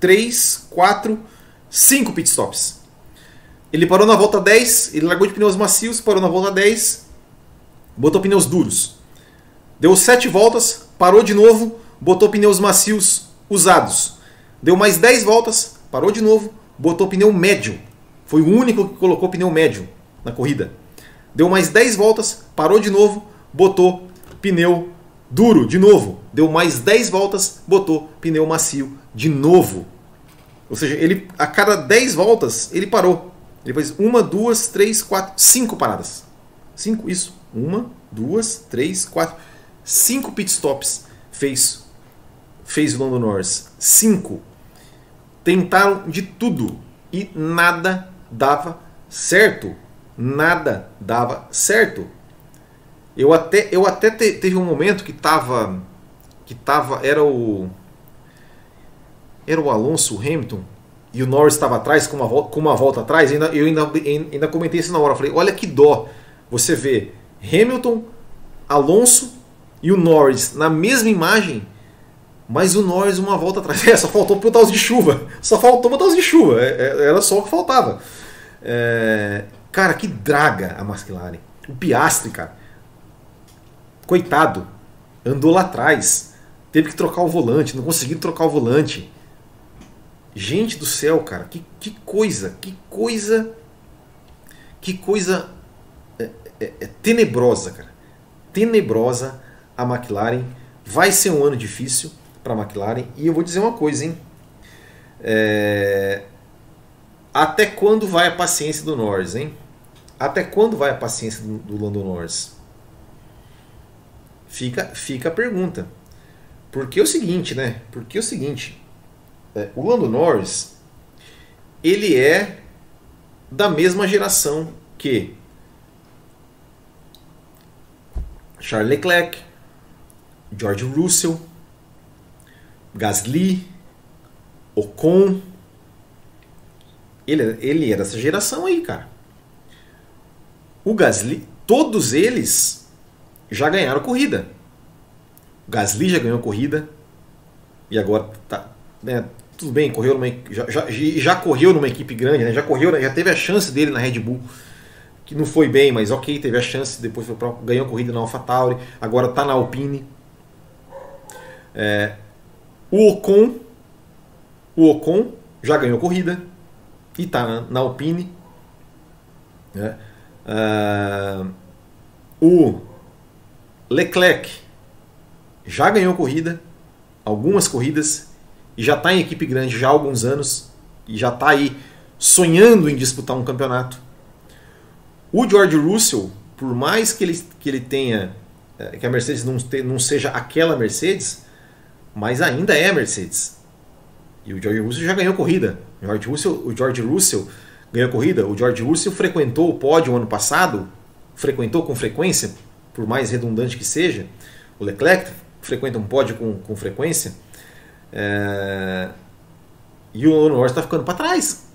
três, quatro, cinco pitstops. Ele parou na volta 10, ele largou de pneus macios, parou na volta 10, botou pneus duros. Deu sete voltas, parou de novo, botou pneus macios usados. Deu mais 10 voltas, parou de novo, botou pneu médio. Foi o único que colocou pneu médio na corrida. Deu mais 10 voltas, parou de novo, botou pneu duro de novo. Deu mais 10 voltas, botou pneu macio de novo. Ou seja, ele a cada 10 voltas ele parou. Ele fez uma, duas, três, quatro, cinco paradas. Cinco, isso. Uma, duas, três, quatro, cinco pit stops fez fez o Lando Norris. Cinco. Tentaram de tudo e nada dava certo nada dava certo. Eu até, eu até te, teve um momento que tava que tava era o era o Alonso Hamilton e o Norris estava atrás, com uma volta, com uma volta atrás, ainda, eu ainda, ainda comentei isso na hora. Falei, olha que dó você vê Hamilton, Alonso e o Norris na mesma imagem, mas o Norris uma volta atrás. É, só faltou botar os de chuva. Só faltou botar os de chuva. É, é, era só o que faltava. É, cara, que draga a McLaren. O Piastri, cara. Coitado. Andou lá atrás. Teve que trocar o volante. Não conseguiu trocar o volante. Gente do céu, cara, que, que coisa, que coisa, que coisa é, é, é tenebrosa, cara. Tenebrosa a McLaren. Vai ser um ano difícil para a McLaren. E eu vou dizer uma coisa, hein? É... Até quando vai a paciência do Norris, hein? Até quando vai a paciência do, do Lando Norris? Fica, fica a pergunta. Porque é o seguinte, né? Porque é o seguinte. É, o Lando Norris, ele é da mesma geração que Charles Leclerc, George Russell, Gasly, Ocon. Ele, ele é dessa geração aí, cara. O Gasly, todos eles já ganharam corrida. O Gasly já ganhou corrida e agora tá, né, tudo bem, correu numa, já, já, já correu numa equipe grande, né? já correu, já teve a chance dele na Red Bull, que não foi bem, mas ok, teve a chance, depois foi pra, ganhou corrida na AlphaTauri, agora está na Alpine. É, o Ocon, o Ocon já ganhou corrida e está na, na, Alpine. Né? Uh, o Leclerc já ganhou corrida, algumas corridas e já está em equipe grande já há alguns anos e já está aí sonhando em disputar um campeonato. O George Russell, por mais que ele, que ele tenha eh, que a Mercedes não, te, não seja aquela Mercedes, mas ainda é a Mercedes. E o George Russell já ganhou corrida. George Russell, o George Russell ganhou corrida. O George Russell frequentou o pódio ano passado, frequentou com frequência, por mais redundante que seja. O Leclerc frequenta um pódio com, com frequência. É... E o Norris está ficando para trás.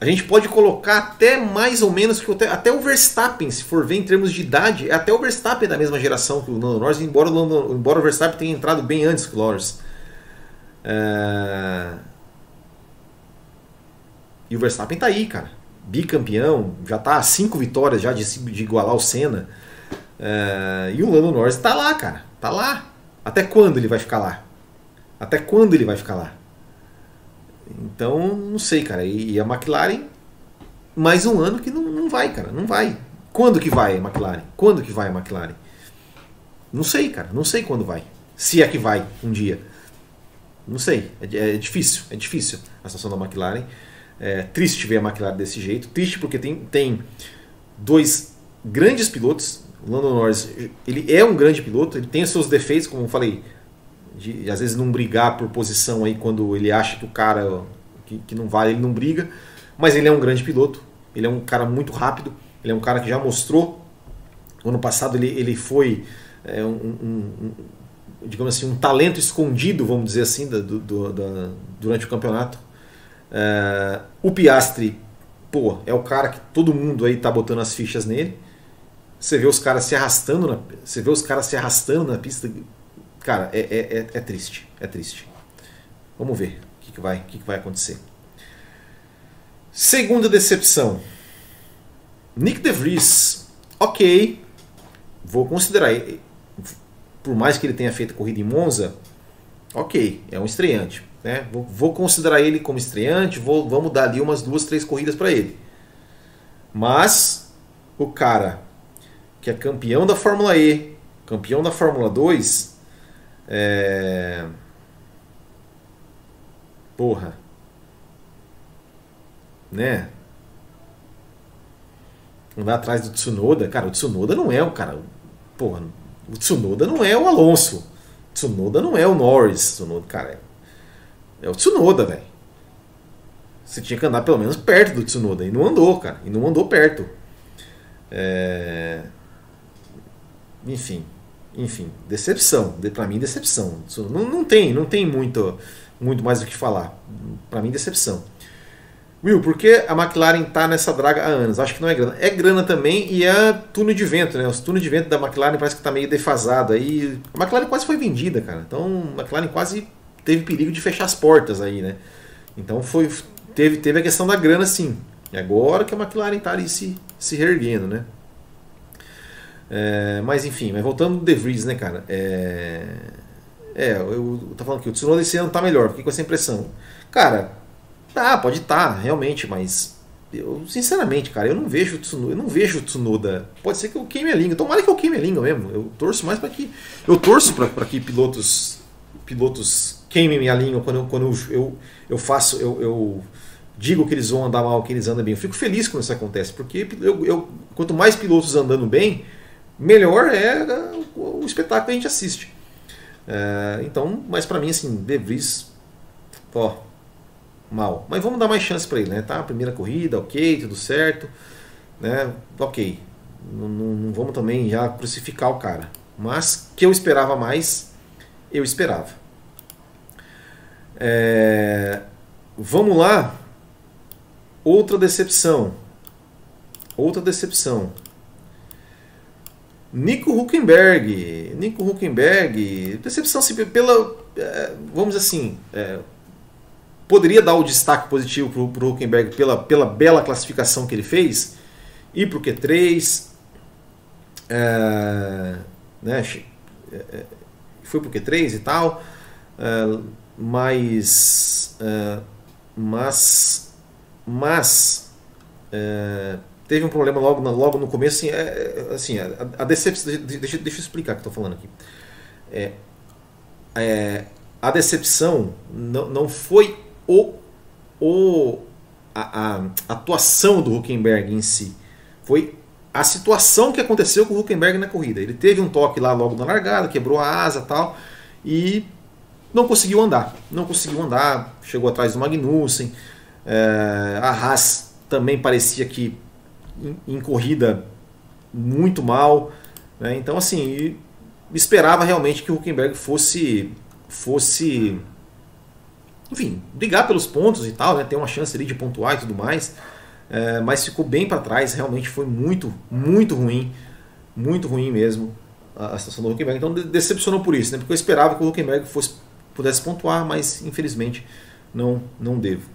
A gente pode colocar até mais ou menos que até o Verstappen, se for ver em termos de idade, até o Verstappen é da mesma geração que o Lando Norris, embora o, embora o Verstappen tenha entrado bem antes que o Norris. É... E o Verstappen tá aí, cara. Bicampeão, já tá a cinco vitórias já de, de igualar o Senna. É... E o Lando Norris tá lá, cara. Tá lá. Até quando ele vai ficar lá? Até quando ele vai ficar lá? Então, não sei, cara. E, a McLaren, mais um ano que não, não vai, cara. Não vai. Quando que vai a McLaren? Quando que vai a McLaren? Não sei, cara. Não sei quando vai. Se é que vai um dia. Não sei. É, é difícil. É difícil a situação da McLaren. É triste ver a McLaren desse jeito. Triste porque tem, tem dois grandes pilotos o Lando Norris, ele é um grande piloto, ele tem os seus defeitos, como eu falei, de, de às vezes não brigar por posição aí quando ele acha que o cara que, que, não vale, ele não briga, mas ele é um grande piloto, ele é um cara muito rápido, ele é um cara que já mostrou, ano passado ele, ele foi é, um, um, um, digamos assim, um talento escondido, vamos dizer assim, do, do, do durante o campeonato. É, o Piastri, pô, é o cara que todo mundo aí tá botando as fichas nele. Você vê os caras se arrastando na, você vê os caras se arrastando na pista. Cara, é, é, é, é triste. É triste. Vamos ver o que, que, vai, o que, que vai acontecer. Segunda decepção. Nick DeVries. Ok. Vou considerar. Por mais que ele tenha feito corrida em Monza, ok, é um estreante. Né? Vou, vou considerar ele como estreante, vou, vamos dar ali umas duas, três corridas para ele. Mas o cara que é campeão da Fórmula E, campeão da Fórmula 2, é... Porra. Né? Andar atrás do Tsunoda. Cara, o Tsunoda não é o cara. Porra, o Tsunoda não é o Alonso. O Tsunoda não é o Norris. Tsunoda, cara, é, é o Tsunoda, velho. Você tinha que andar pelo menos perto do Tsunoda. E não andou, cara. E não andou perto. É enfim, enfim, decepção. Para mim, decepção. Não, não tem, não tem muito, muito mais o que falar. Para mim, decepção. Will, por que a McLaren está nessa draga há anos? Acho que não é grana. É grana também e é túnel de vento, né? Os túneis de vento da McLaren parece que está meio defasado aí. A McLaren quase foi vendida, cara. Então a McLaren quase teve perigo de fechar as portas aí, né? Então foi teve, teve a questão da grana sim. E agora que a McLaren está ali se, se reerguendo, né? É, mas enfim, mas voltando do De Vries, né, cara? É, é eu, eu tô falando que o Tsunoda esse ano tá melhor, fiquei com essa impressão. Cara, Tá, pode estar, tá, realmente, mas eu, sinceramente, cara, eu não vejo o Tsunoda, eu não vejo Tsunoda. Pode ser que eu queime a língua. Tomara que eu queime a língua mesmo. Eu torço mais para que eu torço para que pilotos pilotos queimem minha língua quando eu, quando eu, eu, eu faço eu, eu, digo que eles vão andar mal, que eles andam bem. Eu fico feliz quando isso acontece, porque eu, eu quanto mais pilotos andando bem, melhor é o, o espetáculo que a gente assiste. É, então, mas para mim assim, De Vries, ó, mal. Mas vamos dar mais chance para ele, né? Tá, primeira corrida, ok, tudo certo, né? Ok. Não, não, não, vamos também já crucificar o cara. Mas que eu esperava mais, eu esperava. É... Vamos lá. Outra decepção. Outra decepção. Nico Huckenberg. Nico Huckenberg. Decepção assim, pela. É, vamos assim. É, poderia dar o destaque positivo para o Huckenberg pela, pela bela classificação que ele fez, ir para o Q3, é, né, é, é, foi para o Q3 e tal, é, mas, é, mas, mas é, teve um problema logo, logo no começo, assim, assim a, a decepção, deixa, deixa eu explicar o que estou falando aqui. É, a decepção não, não foi o, o, a, a atuação do Huckenberg em si. Foi a situação que aconteceu com o Huckenberg na corrida. Ele teve um toque lá logo na largada, quebrou a asa tal, e não conseguiu andar. Não conseguiu andar, chegou atrás do Magnussen. É, a Haas também parecia que em, em corrida muito mal. Né? Então, assim, esperava realmente que o Huckenberg fosse, fosse enfim, brigar pelos pontos e tal, né, ter uma chance ali de pontuar e tudo mais, é, mas ficou bem para trás, realmente foi muito, muito ruim, muito ruim mesmo a, a situação do Huckenberg, então decepcionou por isso, né, porque eu esperava que o Huckenberg fosse, pudesse pontuar, mas infelizmente não, não devo.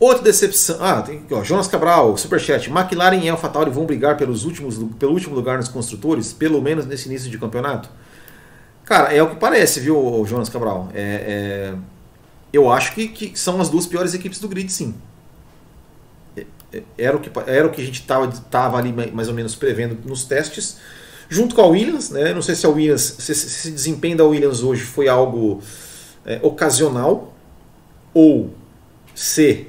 Outra decepção. Ah, tem aqui, ó, Jonas Cabral, Superchat. McLaren e AlphaTauri vão brigar pelos últimos, pelo último lugar nos construtores, pelo menos nesse início de campeonato? Cara, é o que parece, viu, Jonas Cabral? É, é, eu acho que, que são as duas piores equipes do grid, sim. É, é, era o que, era o que a gente estava ali mais ou menos prevendo nos testes, junto com a Williams. Né? Não sei se a Williams, se esse desempenho da Williams hoje foi algo é, ocasional ou se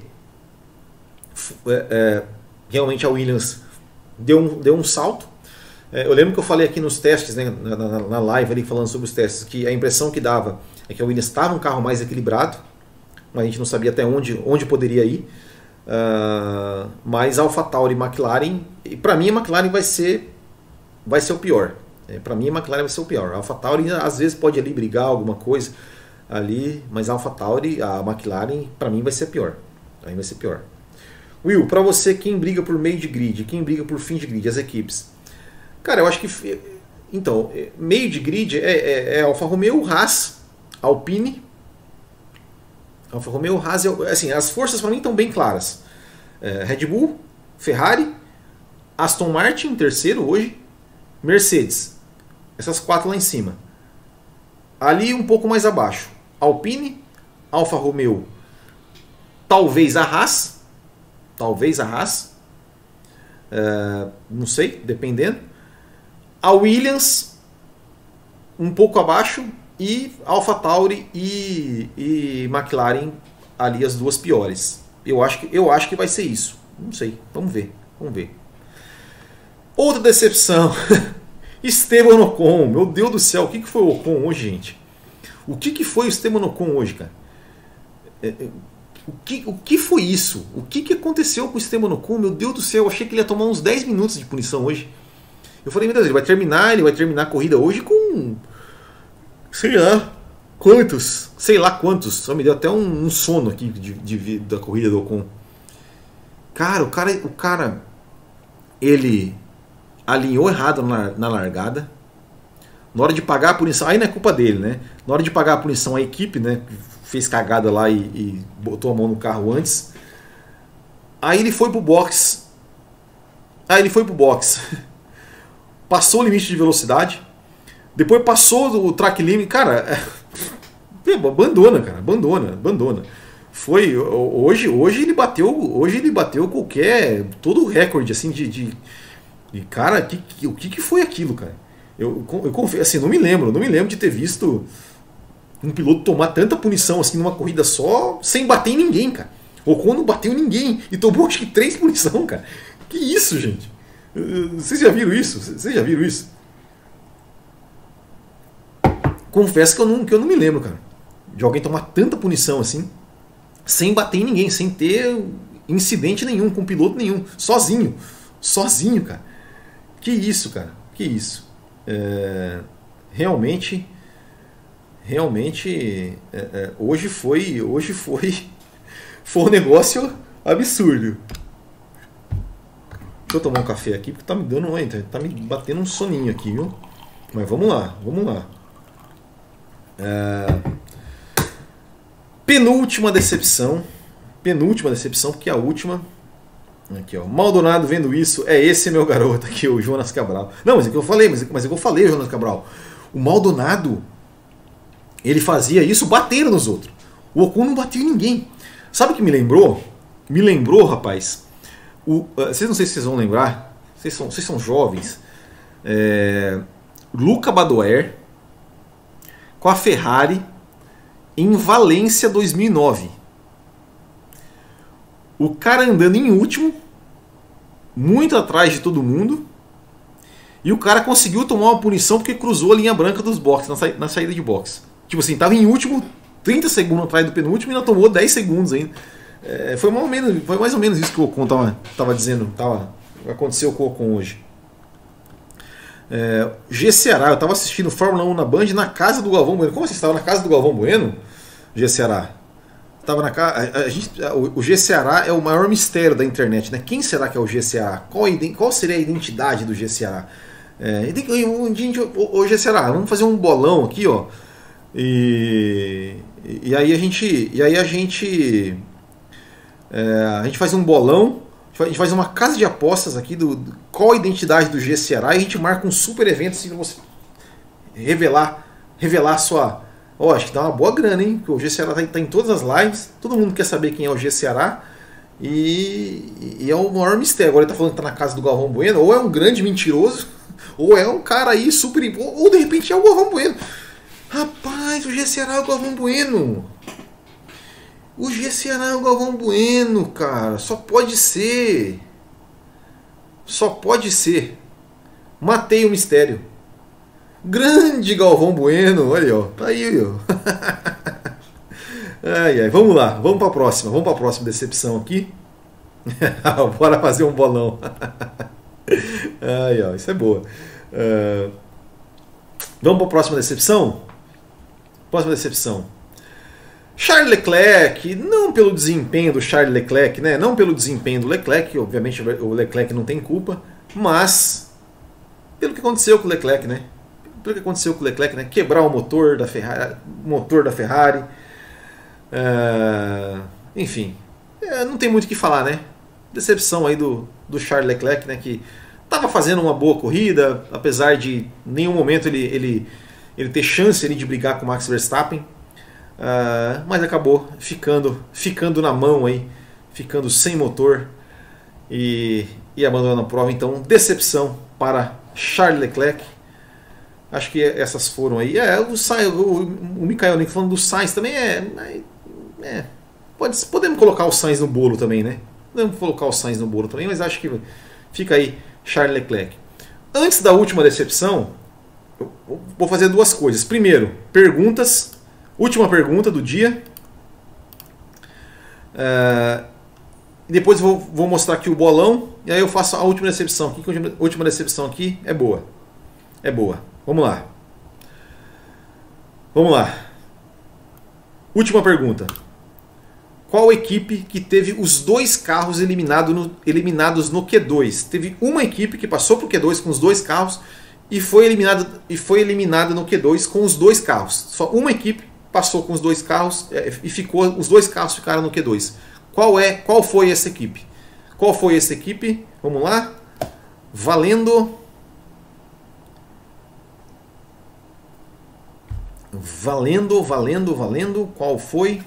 é, é, realmente a Williams deu um, deu um salto. É, eu lembro que eu falei aqui nos testes, né, na, na, na, live ali falando sobre os testes, que a impressão que dava é que a Williams estava um carro mais equilibrado, mas a gente não sabia até onde, onde poderia ir. Uh, mas AlphaTauri e McLaren, e para mim a McLaren vai ser, vai ser o pior. É, para mim a McLaren vai ser o pior. A AlphaTauri às vezes pode ali brigar alguma coisa ali, mas a AlphaTauri, a McLaren, para mim vai ser pior. Aí vai ser pior. Will, para você quem briga por meio de grid, quem briga por fim de grid, as equipes. Cara, eu acho que. Então, meio de grid é, é, é Alfa Romeo, Haas, Alpine. Alfa Romeo, Haas, assim, as forças para mim estão bem claras. É, Red Bull, Ferrari, Aston Martin, terceiro hoje, Mercedes. Essas quatro lá em cima. Ali um pouco mais abaixo, Alpine, Alfa Romeo, talvez a Haas, talvez a Haas, é, não sei, dependendo a Williams um pouco abaixo e AlphaTauri e, e McLaren ali as duas piores. Eu acho que eu acho que vai ser isso. Não sei, vamos ver, vamos ver. Outra decepção. Esteban Ocon, meu Deus do céu, o que, que foi o Ocon hoje, gente? O que, que foi o Esteban Ocon hoje, cara? É, é, o que, o que foi isso? O que, que aconteceu com o Esteban Ocon? Meu Deus do céu, eu achei que ele ia tomar uns 10 minutos de punição hoje. Eu falei, meu Deus, ele vai terminar, ele vai terminar a corrida hoje com. Sei lá. Quantos? Sei lá quantos. Só me deu até um, um sono aqui de, de, da corrida do Ocon. Cara, o cara. O cara. Ele alinhou errado na, na largada. Na hora de pagar a punição. Aí não é culpa dele, né? Na hora de pagar a punição, a equipe, né? Fez cagada lá e, e botou a mão no carro antes. Aí ele foi pro box. Aí ele foi pro box. passou o limite de velocidade. Depois passou o track limit. Cara, é, abandona, cara. Abandona, abandona. Foi. Hoje, hoje ele bateu. Hoje ele bateu qualquer. todo o recorde assim de. de, de cara, que, que, o que, que foi aquilo, cara? Eu, eu confesso, assim, não me lembro, não me lembro de ter visto um piloto tomar tanta punição assim numa corrida só, sem bater em ninguém, cara. Ocon não bateu em ninguém e tomou acho que três punição, cara. Que isso, gente? Vocês já viram isso? Vocês já viram isso? Confesso que eu não, que eu não me lembro, cara, de alguém tomar tanta punição assim, sem bater em ninguém, sem ter incidente nenhum, com piloto nenhum, sozinho. Sozinho, cara. Que isso, cara. Que isso. É, realmente, realmente, é, é, hoje foi, hoje foi, foi um negócio absurdo. Deixa eu tomar um café aqui, porque tá me dando. Tá me batendo um soninho aqui, viu? Mas vamos lá, vamos lá. É... Penúltima decepção. Penúltima decepção, porque a última. Aqui, ó. Maldonado vendo isso. É esse meu garoto aqui, o Jonas Cabral. Não, mas é que eu falei, mas, mas é que eu falei, Jonas Cabral. O Maldonado, ele fazia isso batendo nos outros. O Ocon não batia em ninguém. Sabe o que me lembrou? Me lembrou, rapaz, o, uh, vocês não sei se vocês vão lembrar, vocês são, vocês são jovens. É, Luca Badoer com a Ferrari em Valência 2009. O cara andando em último, muito atrás de todo mundo, e o cara conseguiu tomar uma punição porque cruzou a linha branca dos boxes, na, sa na saída de box. Tipo assim, tava em último, 30 segundos atrás do penúltimo e ainda tomou 10 segundos ainda. É, foi, mais ou menos, foi mais ou menos isso que o Ocon tava, tava dizendo, tava, aconteceu com o Ocon hoje. É, G Ceará, eu estava assistindo Fórmula 1 na Band na casa do Galvão Bueno. Como você estava na casa do Galvão Bueno? G Ceará. Tava na casa. A, a gente, o, o G Ceará é o maior mistério da internet, né? Quem será que é o G Ceará? Qual, qual seria a identidade do G Ceará? É, um dia, G Ceará, vamos fazer um bolão aqui, ó. E, e aí a gente, e aí a gente é, a gente faz um bolão, a gente faz uma casa de apostas aqui do, do qual a identidade do G Ceará e a gente marca um super evento assim, você revelar, revelar sua. Ó, oh, acho que dá uma boa grana, hein? Porque o G Ceará tá, tá, em todas as lives, todo mundo quer saber quem é o G Ceará. E, e é o maior mistério. Agora ele tá falando que tá na casa do Galvão Bueno, ou é um grande mentiroso, ou é um cara aí super. Ou, ou de repente é o Galvão Bueno. Rapaz, o G Ceará é o Galvão Bueno. O GCA é o Galvão Bueno, cara. Só pode ser. Só pode ser. Matei o mistério. Grande Galvão Bueno. Olha, ó. Tá aí, ó. ai, ai. Vamos lá. Vamos para a próxima. Vamos para a próxima decepção aqui. Bora fazer um bolão. ai, ó. Isso é boa. Uh... Vamos para a próxima decepção? Próxima decepção. Charles Leclerc, não pelo desempenho do Charles Leclerc, né? não pelo desempenho do Leclerc, obviamente o Leclerc não tem culpa, mas pelo que aconteceu com o Leclerc, né? Pelo que aconteceu com o Leclerc, né? Quebrar o motor da Ferrari, motor da Ferrari. Uh, enfim, é, não tem muito o que falar, né? Decepção aí do, do Charles Leclerc, né? Que estava fazendo uma boa corrida, apesar de nenhum momento ele, ele, ele ter chance ali, de brigar com o Max Verstappen. Uh, mas acabou ficando, ficando na mão aí, ficando sem motor e, e abandonando a prova. Então, decepção para Charles Leclerc. Acho que essas foram aí. É, o, o, o Mikael Nick falando do Sainz também é. é pode, podemos colocar o Sainz no bolo também, né? Podemos colocar o Sainz no bolo também, mas acho que fica aí Charles Leclerc. Antes da última decepção, vou fazer duas coisas. Primeiro, perguntas Última pergunta do dia. Uh, depois vou, vou, mostrar aqui o bolão. e aí eu faço a última decepção aqui. A última decepção aqui é boa. É boa. Vamos lá. Vamos lá. Última pergunta. Qual equipe que teve os dois carros eliminado no, eliminados no Q2? Teve uma equipe que passou para o Q2 com os dois carros e foi eliminado e foi eliminada no Q2 com os dois carros. Só uma equipe passou com os dois carros é, e ficou os dois carros ficaram no Q2. Qual é? Qual foi essa equipe? Qual foi essa equipe? Vamos lá. Valendo Valendo, valendo, valendo. Qual foi?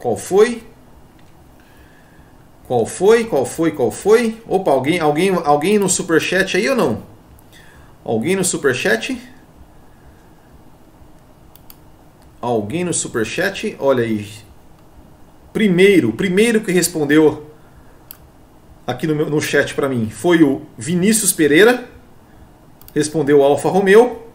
Qual foi? Qual foi? Qual foi? Qual foi? Opa, alguém, alguém, alguém no superchat aí ou não? Alguém no superchat? Alguém no superchat? Olha aí. Primeiro, primeiro que respondeu aqui no, no chat para mim foi o Vinícius Pereira. Respondeu Alfa Romeo.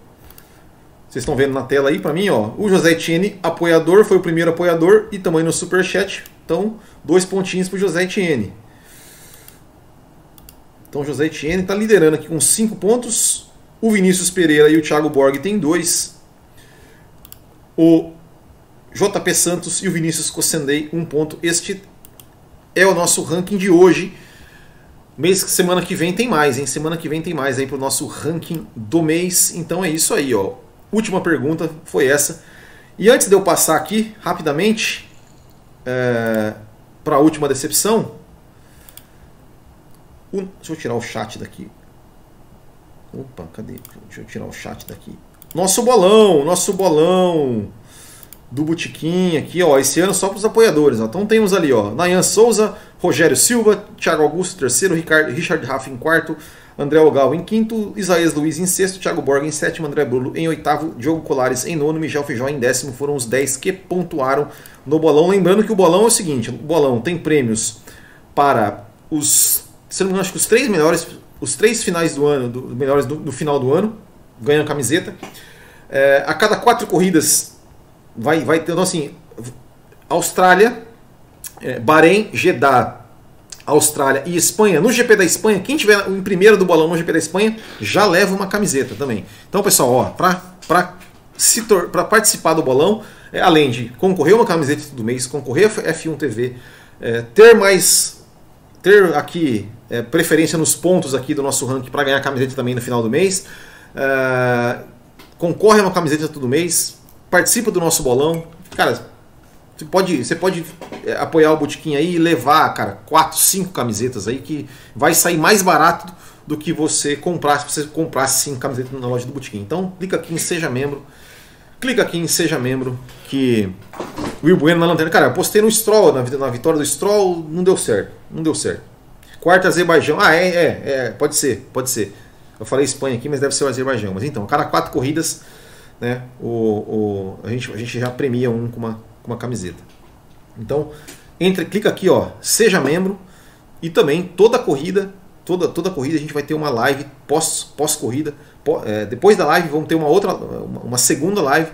Vocês estão vendo na tela aí para mim, ó. O José Etienne, apoiador, foi o primeiro apoiador e também no superchat. Então, dois pontinhos para o José Etienne. Então, José Etienne está liderando aqui com cinco pontos. O Vinícius Pereira e o Thiago Borg têm dois. O JP Santos e o Vinícius Cossendei, um ponto. Este é o nosso ranking de hoje. Mês semana que vem tem mais, hein? Semana que vem tem mais aí pro nosso ranking do mês. Então é isso aí, ó última pergunta foi essa. E antes de eu passar aqui, rapidamente, é, para a última decepção, deixa eu tirar o chat daqui. Opa, cadê? Deixa eu tirar o chat daqui. Nosso bolão, nosso bolão do Botequim aqui, ó, esse ano só para os apoiadores. Ó. Então temos ali, ó, Nayan Souza, Rogério Silva, Thiago Augusto, terceiro, Richard Raff em quarto, André Ogal em quinto, Isaías Luiz em sexto, Thiago Borg em sétimo, André Brulo em oitavo, Diogo Colares em nono, Michel Feijó em décimo. Foram os 10 que pontuaram no bolão. Lembrando que o bolão é o seguinte: o bolão tem prêmios para os. Se não acho que os três melhores, os três finais do ano, do, melhores do, do final do ano, ganham camiseta. É, a cada quatro corridas vai, vai ter. Então, assim, Austrália, é, Bahrein, Jeddah, Austrália e Espanha. No GP da Espanha, quem tiver em primeiro do bolão no GP da Espanha já leva uma camiseta também. Então, pessoal, ó, para participar do bolão, é, além de concorrer uma camiseta todo mês, concorrer a F1 TV, é, ter mais ter aqui é, preferência nos pontos aqui do nosso ranking para ganhar camiseta também no final do mês. É, concorre a uma camiseta todo mês, participa do nosso bolão. Cara, você pode, você pode é, apoiar o Botequim aí e levar, cara, quatro, cinco camisetas aí que vai sair mais barato do que você comprar se você comprasse cinco camisetas na loja do Botequim. Então, clica aqui em Seja Membro. Clica aqui em Seja Membro que Will Bueno na lanterna. Cara, eu postei no Stroll, na, na vitória do Stroll, não deu certo. Não deu certo. Quarto Azerbaijão. Ah, é, é, é, pode ser, pode ser. Eu falei Espanha aqui, mas deve ser o Azerbaijão. Mas então, cada quatro corridas, né, o, o, a, gente, a gente já premia um com uma com uma camiseta. Então, entre, clica aqui, ó, seja membro e também toda corrida, toda toda corrida a gente vai ter uma live pós pós corrida. Pós, é, depois da live vamos ter uma outra, uma, uma segunda live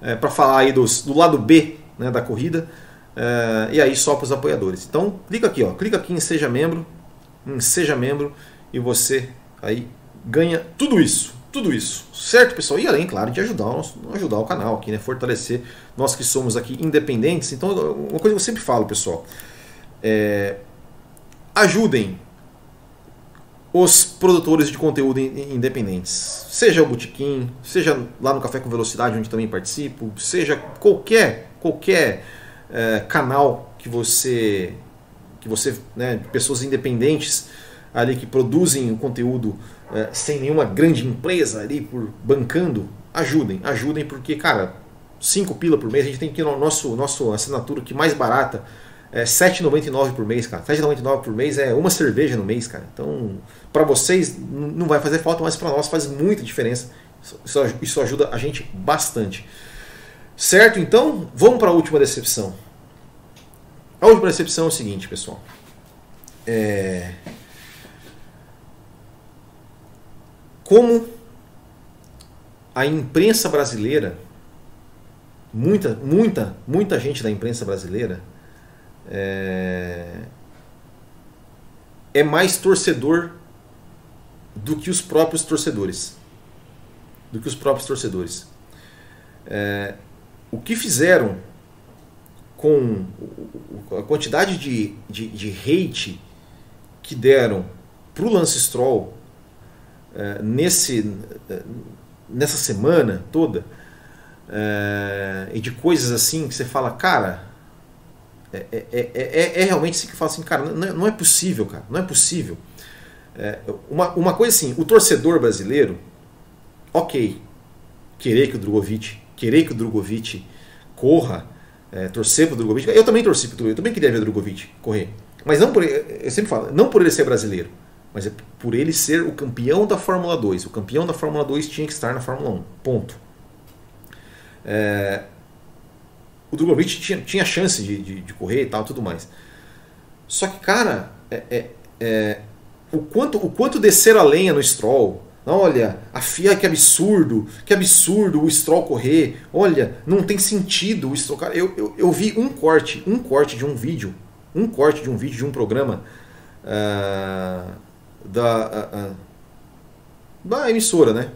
é, para falar aí dos, do lado B né, da corrida. É, e aí só para os apoiadores. Então clica aqui, ó, clica aqui em seja membro, em seja membro e você aí ganha tudo isso tudo isso, certo, pessoal? E além, claro, de ajudar, ajudar o canal aqui, né? Fortalecer nós que somos aqui independentes. Então, uma coisa que eu sempre falo, pessoal, é, ajudem os produtores de conteúdo independentes. Seja o Botequim, seja lá no Café com Velocidade, onde também participo, seja qualquer, qualquer é, canal que você, que você, né, pessoas independentes ali que produzem o conteúdo é, sem nenhuma grande empresa ali por bancando, ajudem, ajudem, porque, cara, 5 pila por mês, a gente tem que no nosso, nosso assinatura que mais barata é 7,99 por mês, cara. 7,99 por mês é uma cerveja no mês, cara. Então, para vocês não vai fazer falta, mas para nós faz muita diferença. Isso, isso ajuda a gente bastante. Certo? Então, vamos para a última decepção. A última decepção é o seguinte, pessoal. É, como a imprensa brasileira, muita, muita, muita gente da imprensa brasileira é, é mais torcedor do que os próprios torcedores. Do que os próprios torcedores. É, o que fizeram com a quantidade de, de, de hate que deram para o Lance Stroll nesse, é, nessa semana toda, é, e de coisas assim que você fala, cara, é, é, é, é realmente assim que fala assim, cara, não, é possível, cara, não é possível. uma, uma coisa assim, o torcedor brasileiro, ok, querer que o Drogovic, querer que o Drogovic corra, é, torcer pro Drogovic. Eu também torci pro Drogovic, eu também queria ver o Drogovic correr. Mas não por eu sempre falo, não por ele ser brasileiro, mas é por ele ser o campeão da Fórmula 2. O campeão da Fórmula 2 tinha que estar na Fórmula 1. Ponto. É, o Drogovic tinha, tinha chance de, de, de, correr e tal, tudo mais. Só que, cara, é, é, é, o, quanto, o quanto descer a lenha no Stroll, Olha, a FIA que absurdo, que absurdo o Stroll correr. Olha, não tem sentido o Stroll. Cara, eu, eu, eu vi um corte, um corte de um vídeo, um corte de um vídeo de um programa uh, da, da emissora, né?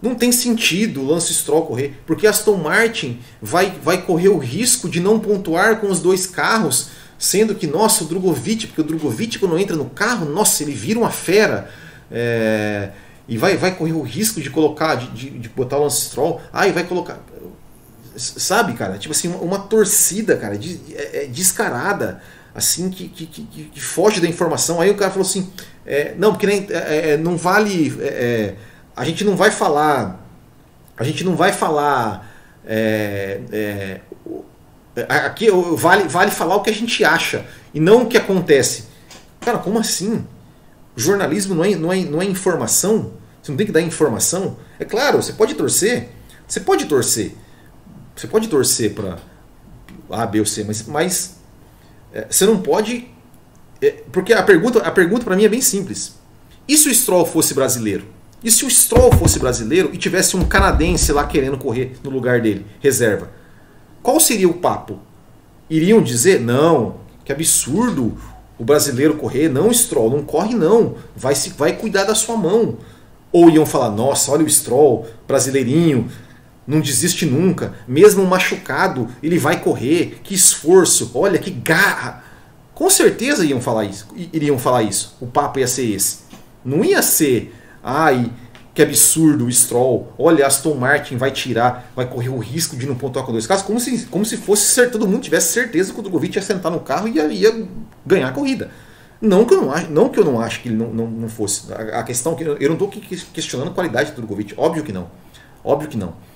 Não tem sentido o Lance Stroll correr, porque Aston Martin vai, vai correr o risco de não pontuar com os dois carros Sendo que, nossa, o Drogovic, porque o Drogovic quando entra no carro, nossa, ele vira uma fera. É, e vai, vai correr o risco de colocar, de, de, de botar o Lance Stroll. Ah, e vai colocar. Sabe, cara? Tipo assim, uma, uma torcida, cara, de, é, é, descarada, assim, que, que, que, que, foge da informação. Aí o cara falou assim: é, não, porque nem, é, é, não vale. a gente não vai falar. A gente não vai falar. Aqui vale, vale falar o que a gente acha e não o que acontece. Cara, como assim? jornalismo não é, não, é, não é informação? Você não tem que dar informação? É claro, você pode torcer. Você pode torcer. Você pode torcer para A, B ou C, mas, mas é, você não pode. É, porque a pergunta, a pergunta para mim é bem simples. E se o Stroll fosse brasileiro? E se o Stroll fosse brasileiro e tivesse um canadense lá querendo correr no lugar dele, reserva? Qual seria o papo? Iriam dizer, não, que absurdo o brasileiro correr, não Stroll, não corre não, vai se vai cuidar da sua mão. Ou iam falar, nossa, olha o Stroll, brasileirinho, não desiste nunca, mesmo machucado, ele vai correr, que esforço, olha que garra. Com certeza iam falar isso, iriam falar isso. O papo ia ser esse. Não ia ser, ai, que absurdo o Stroll, olha, Aston Martin vai tirar, vai correr o risco de não pontuar com dois carros, como se, como se fosse todo mundo tivesse certeza que o Drogovic ia sentar no carro e ia, ia ganhar a corrida. Não que eu não acho, não que eu não acho que ele não, não, não fosse. A, a questão que eu não estou questionando a qualidade do Drogovic, óbvio que não. Óbvio que não.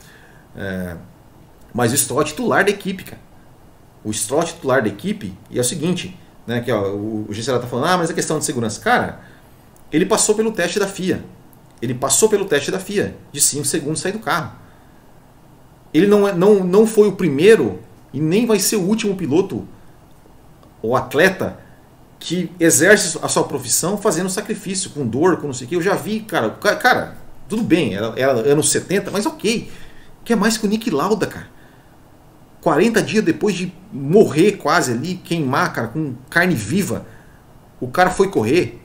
É, mas o Stroll é titular da equipe, cara. O Stroll é titular da equipe, e é o seguinte, né, que ó, o, o está falando, ah, mas é questão de segurança. Cara, ele passou pelo teste da FIA. Ele passou pelo teste da FIA, de 5 segundos sair do carro. Ele não, é, não, não foi o primeiro e nem vai ser o último piloto ou atleta que exerce a sua profissão fazendo sacrifício, com dor, com não sei o que. Eu já vi, cara, cara, tudo bem, era, era anos 70, mas ok. Que é mais que o Nick Lauda, cara. 40 dias depois de morrer quase ali, queimar, cara, com carne viva, o cara foi correr.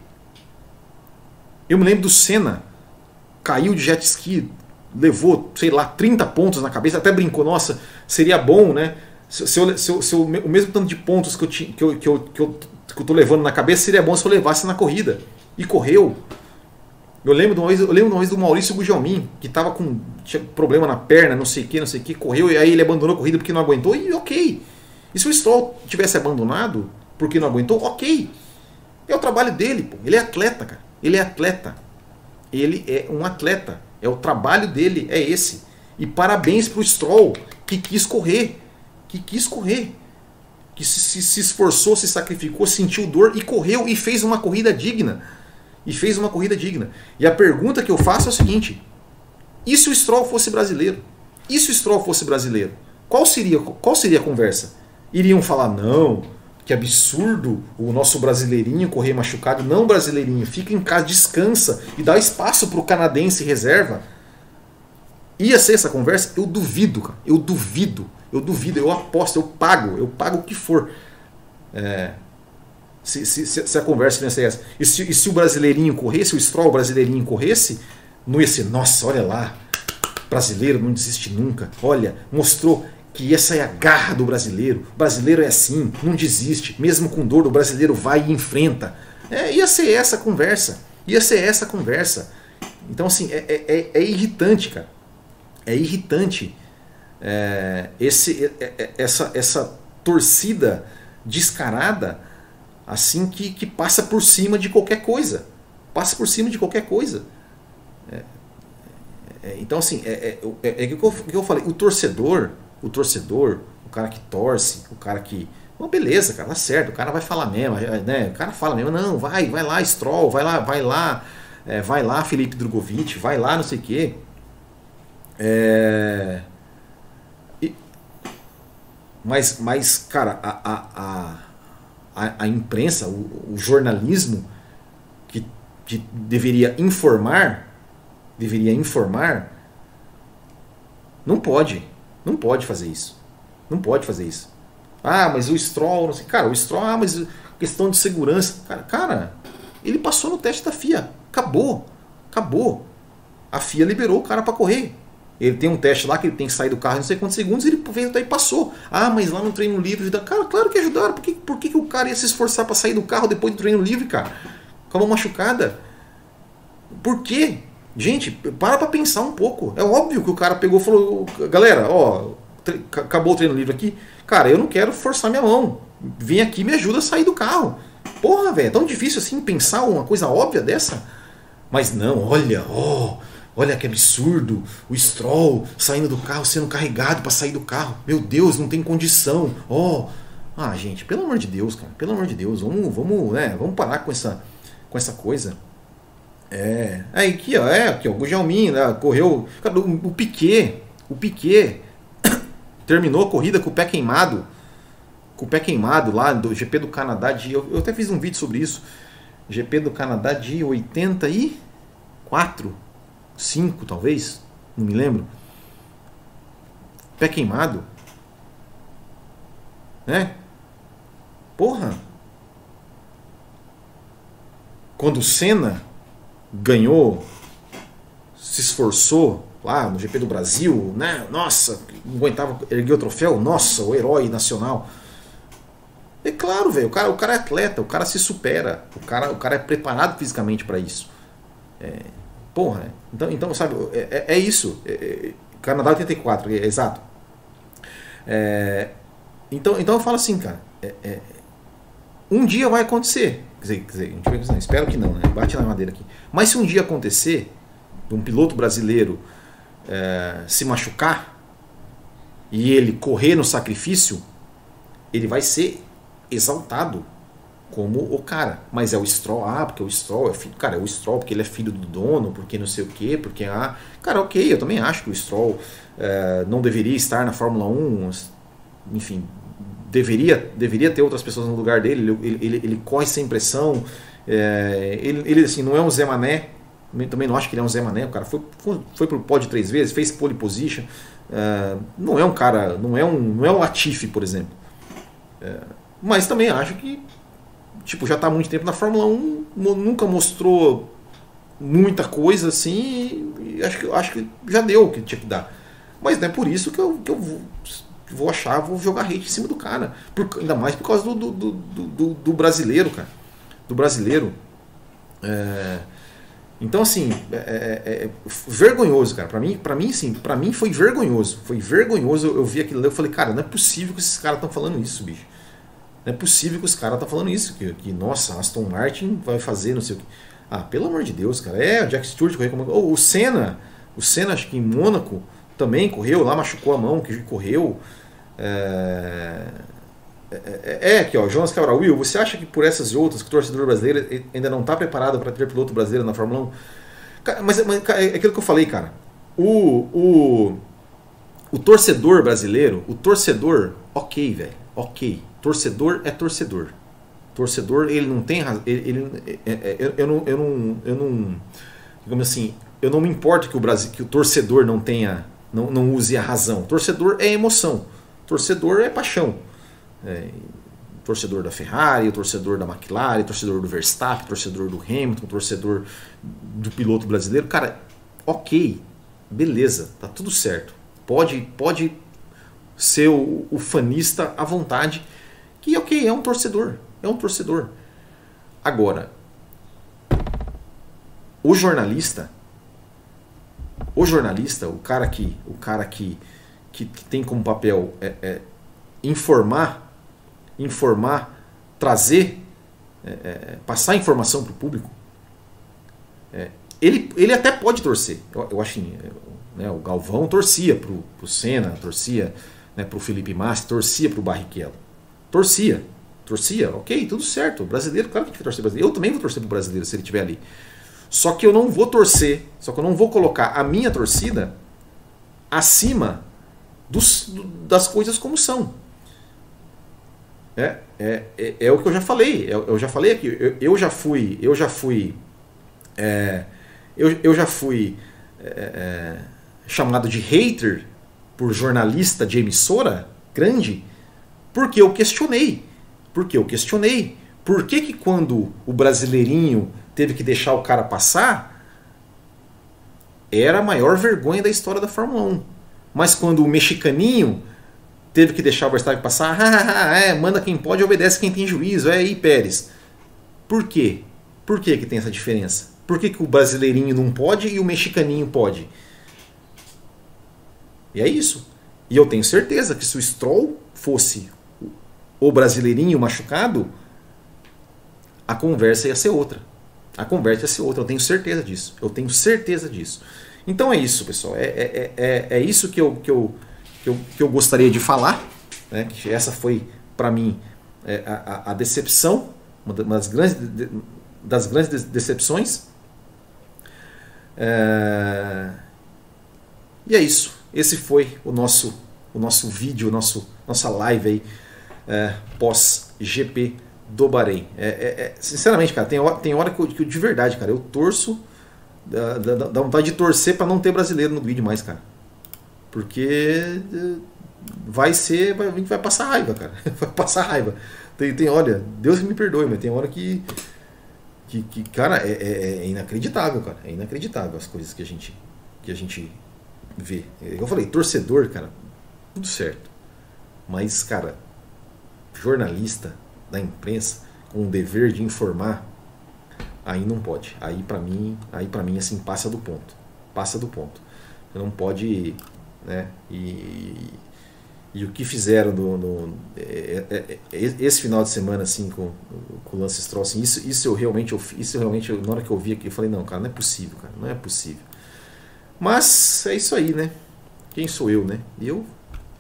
Eu me lembro do Senna, caiu de jet ski, levou, sei lá, 30 pontos na cabeça, até brincou, nossa, seria bom, né? Se, se, se, se o mesmo tanto de pontos que eu, que, eu, que, eu, que, eu, que eu tô levando na cabeça, seria bom se eu levasse na corrida. E correu. Eu lembro de uma vez, eu lembro de uma vez do Maurício Gugelmin, que tava com tinha problema na perna, não sei o que, não sei o que, correu e aí ele abandonou a corrida porque não aguentou, e ok. E se o Stroll tivesse abandonado porque não aguentou, ok. É o trabalho dele, pô. Ele é atleta, cara. Ele é atleta ele é um atleta. É o trabalho dele, é esse. E parabéns para o Stroll, que quis correr. Que quis correr. Que se, se, se, esforçou, se sacrificou, sentiu dor e correu e fez uma corrida digna. E fez uma corrida digna. E a pergunta que eu faço é o seguinte: e se o Stroll fosse brasileiro? E se o Stroll fosse brasileiro? Qual seria, qual seria a conversa? Iriam falar, não, que absurdo o nosso brasileirinho correr machucado. Não, brasileirinho, fica em casa, descansa e dá espaço para o canadense reserva. Ia ser essa conversa? Eu duvido, cara. Eu duvido. Eu duvido. Eu aposto, eu pago. Eu pago o que for. É... Se, se, se a conversa não essa. E se, e se o brasileirinho corresse, o Stroll brasileirinho corresse, não ia ser, nossa, olha lá, brasileiro não desiste nunca. Olha, mostrou que essa é a garra do brasileiro. O brasileiro é assim, não desiste. Mesmo com dor, o brasileiro vai e enfrenta. É, ia ser essa conversa. Ia ser essa conversa. Então, assim, é, é, é, é irritante, cara. É irritante é, esse, é, essa, essa torcida descarada assim que, que passa por cima de qualquer coisa. Passa por cima de qualquer coisa. É, é, então, assim, é, é, é, é o que eu falei, o torcedor, o torcedor, o cara que torce, o cara que. Bom, beleza, cara, tá certo, o cara vai falar mesmo, né? O cara fala mesmo, não, vai, vai lá, Stroll, vai lá, vai lá, é, vai lá, Felipe Drogovic, vai lá, não sei o quê. É, e, mas, mas, cara, a, a, a, a imprensa, o, o jornalismo que, que deveria informar deveria informar, não pode. Não pode fazer isso. Não pode fazer isso. Ah, mas o Stroll, não sei. Cara, o Stroll, ah, mas questão de segurança. Cara, cara, ele passou no teste da FIA. Acabou. Acabou. A FIA liberou o cara para correr. Ele tem um teste lá que ele tem que sair do carro não sei quantos segundos e ele veio daí passou. Ah, mas lá no treino livre ajudaram. Cara, claro que ajudaram. Por que, por que, que o cara ia se esforçar para sair do carro depois do treino livre, cara? Com a mão machucada? Por quê? Gente, para pra pensar um pouco. É óbvio que o cara pegou e falou: galera, ó, acabou o treino livre aqui. Cara, eu não quero forçar minha mão. Vem aqui e me ajuda a sair do carro. Porra, velho, é tão difícil assim pensar uma coisa óbvia dessa? Mas não, olha, ó, olha que absurdo. O Stroll saindo do carro, sendo carregado para sair do carro. Meu Deus, não tem condição. Ó. Ah, gente, pelo amor de Deus, cara, pelo amor de Deus, vamos, vamos, né, vamos parar com essa, com essa coisa. É. Aí aqui, ó, é, aqui, ó, o Gujalmin, né, correu. Cara, o, o Piquet, o Piquet terminou a corrida com o pé queimado. Com o pé queimado lá do GP do Canadá de. Eu, eu até fiz um vídeo sobre isso. GP do Canadá de 84, 5 talvez, não me lembro. Pé queimado. Né? Porra! Quando o Senna ganhou, se esforçou lá no GP do Brasil, né? Nossa, não aguentava erguer o troféu, nossa, o herói nacional. É claro, velho, o cara, o cara é atleta, o cara se supera, o cara, o cara é preparado fisicamente para isso. É, porra, né? então, então, sabe, é, é, é isso. É, é Canadá 84, é, exato. É, então, então eu falo assim, cara, um dia vai acontecer. Quer dizer, quer dizer, vai, espero que não, né? Bate na madeira aqui. Mas se um dia acontecer, um piloto brasileiro se machucar e ele correr no sacrifício, ele vai ser exaltado como o cara. Mas é o Stroll, ah, porque o Stroll é filho. Cara, é o Stroll porque ele é filho do dono, porque não sei o quê, porque ah. Cara, ok, eu também acho que o Stroll é, não deveria estar na Fórmula 1, enfim, deveria, deveria ter outras pessoas no lugar dele, ele, ele, ele corre sem pressão, é, ele, ele assim, não é um Zé Mané, também não acho que ele é um Zé Mané, o cara foi, foi, foi pro pódio três vezes, fez pole position, é, não é um cara, não é um, não é um Latifi, por exemplo. Mas também acho que tipo, já está há muito tempo na Fórmula 1, nunca mostrou muita coisa assim, e acho que, acho que já deu o que tinha que dar. Mas não é por isso que eu, que eu vou achar, vou jogar hate em cima do cara. Por, ainda mais por causa do, do, do, do, do brasileiro, cara. Do brasileiro. É, então, assim, é, é, é, vergonhoso, cara. Pra mim, pra mim, sim, pra mim foi vergonhoso. Foi vergonhoso. Eu, eu vi aquilo eu falei, cara, não é possível que esses caras estão falando isso, bicho. Não é possível que os caras estão falando isso. Que, que, nossa, Aston Martin vai fazer, não sei o que. Ah, pelo amor de Deus, cara. É, o Jack Stewart correu como. Oh, o Senna. O Senna, acho que em Mônaco também correu lá, machucou a mão, que correu. É, é, é, é aqui, ó, Jonas Cabral, Will, você acha que por essas e outras que o torcedor brasileiro ainda não está preparado para ter piloto brasileiro na Fórmula 1? Mas, mas é aquilo que eu falei, cara. O, o, o torcedor brasileiro, o torcedor, ok, velho, ok. Torcedor é torcedor. Torcedor, ele não tem razão. Ele, ele, é, é, eu, eu, não, eu, não, eu não. Digamos assim, eu não me importo que o, Brasil, que o torcedor não tenha não, não use a razão. Torcedor é emoção. Torcedor é paixão. É, torcedor da Ferrari, torcedor da McLaren, torcedor do Verstappen, torcedor do Hamilton, torcedor do piloto brasileiro. Cara, ok, beleza, tá tudo certo. Pode, pode ser o, o fanista à vontade, que ok, é um torcedor, é um torcedor. Agora, o jornalista, o jornalista, o cara que, o cara que, que, que tem como papel é, é informar informar, trazer, é, é, passar informação para o público, é, ele, ele até pode torcer. Eu, eu acho que né, o Galvão torcia para o Senna, torcia né, para o Felipe Massi, torcia para o Barrichello. Torcia, torcia, ok, tudo certo. Brasileiro, claro que a gente vai torcer brasileiro. Eu também vou torcer para o brasileiro se ele estiver ali. Só que eu não vou torcer, só que eu não vou colocar a minha torcida acima dos, das coisas como são. É, é, é, é, o que eu já falei. Eu, eu já falei aqui. Eu, eu, já fui. Eu já fui. É, eu, eu já fui é, é, chamado de hater por jornalista de emissora grande porque eu questionei. Porque eu questionei. Por que, que quando o brasileirinho teve que deixar o cara passar, era a maior vergonha da história da Fórmula 1. Mas quando o mexicaninho teve que deixar o Verstappen passar, é, manda quem pode, obedece quem tem juízo, é aí Pérez. Por quê? Por que, que tem essa diferença? Por que, que o brasileirinho não pode e o mexicaninho pode? E é isso. E eu tenho certeza que se o Stroll fosse o brasileirinho machucado, a conversa ia ser outra. A conversa ia ser outra, eu tenho certeza disso. Eu tenho certeza disso. Então é isso, pessoal. É, é, é, é isso que eu, que eu, que eu, que eu gostaria de falar. Né? Que essa foi, para mim, é, a, a, decepção, uma das grandes, das grandes decepções. É... E é isso. Esse foi o nosso, o nosso vídeo, nosso, nossa live aí é, pós GP do Bahrein. É, é, é, sinceramente, cara, tem hora, tem hora que, eu, que eu, de verdade, cara, eu torço, dá, dá, dá vontade de torcer para não ter brasileiro no grid mais, cara. Porque eh, vai ser. Vai, a gente vai passar raiva, cara. Vai passar raiva. Tem, tem, olha, Deus me perdoe, mas tem hora que. Que, que cara, é, é, é inacreditável, cara. É inacreditável as coisas que a gente, que a gente vê. Eu falei, torcedor, cara, tudo certo. Mas, cara, jornalista da imprensa com o dever de informar, aí não pode. Aí para mim, aí para mim assim passa do ponto. Passa do ponto. Você não pode né? E, e o que fizeram no, no é, é, é, esse final de semana assim com, com o Lance Stroll, assim, isso, isso eu realmente, eu, isso eu realmente, na hora que eu vi aqui, eu falei, não, cara, não é possível, cara, não é possível. Mas é isso aí, né? Quem sou eu, né? Eu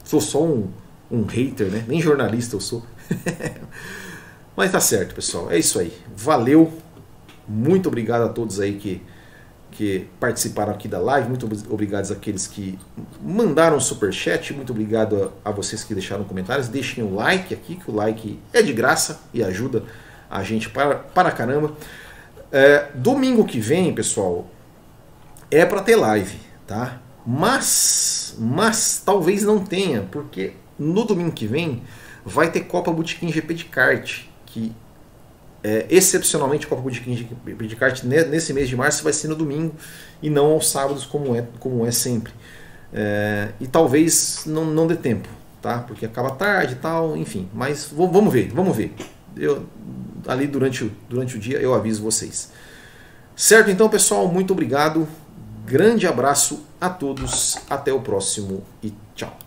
sou só um, um hater, né? Nem jornalista eu sou. Mas tá certo, pessoal. É isso aí. Valeu. Muito obrigado a todos aí que que participaram aqui da live, muito obrigado àqueles que mandaram super chat, muito obrigado a, a, vocês que deixaram comentários, deixem o like aqui, que o like é de graça e ajuda a gente para, para caramba. É, domingo que vem, pessoal, é para ter live, tá? Mas, mas talvez não tenha, porque no domingo que vem vai ter Copa Botequim GP de kart, que é, excepcionalmente Copa Botequim de, de kart nesse mês de março vai ser no domingo e não aos sábados como é, como é sempre. É, e talvez não, não dê tempo, tá? Porque acaba tarde e tal, enfim. Mas vamos ver, vamos ver. Eu, ali durante durante o dia eu aviso vocês. Certo, então, pessoal, muito obrigado. Grande abraço a todos. Até o próximo e tchau.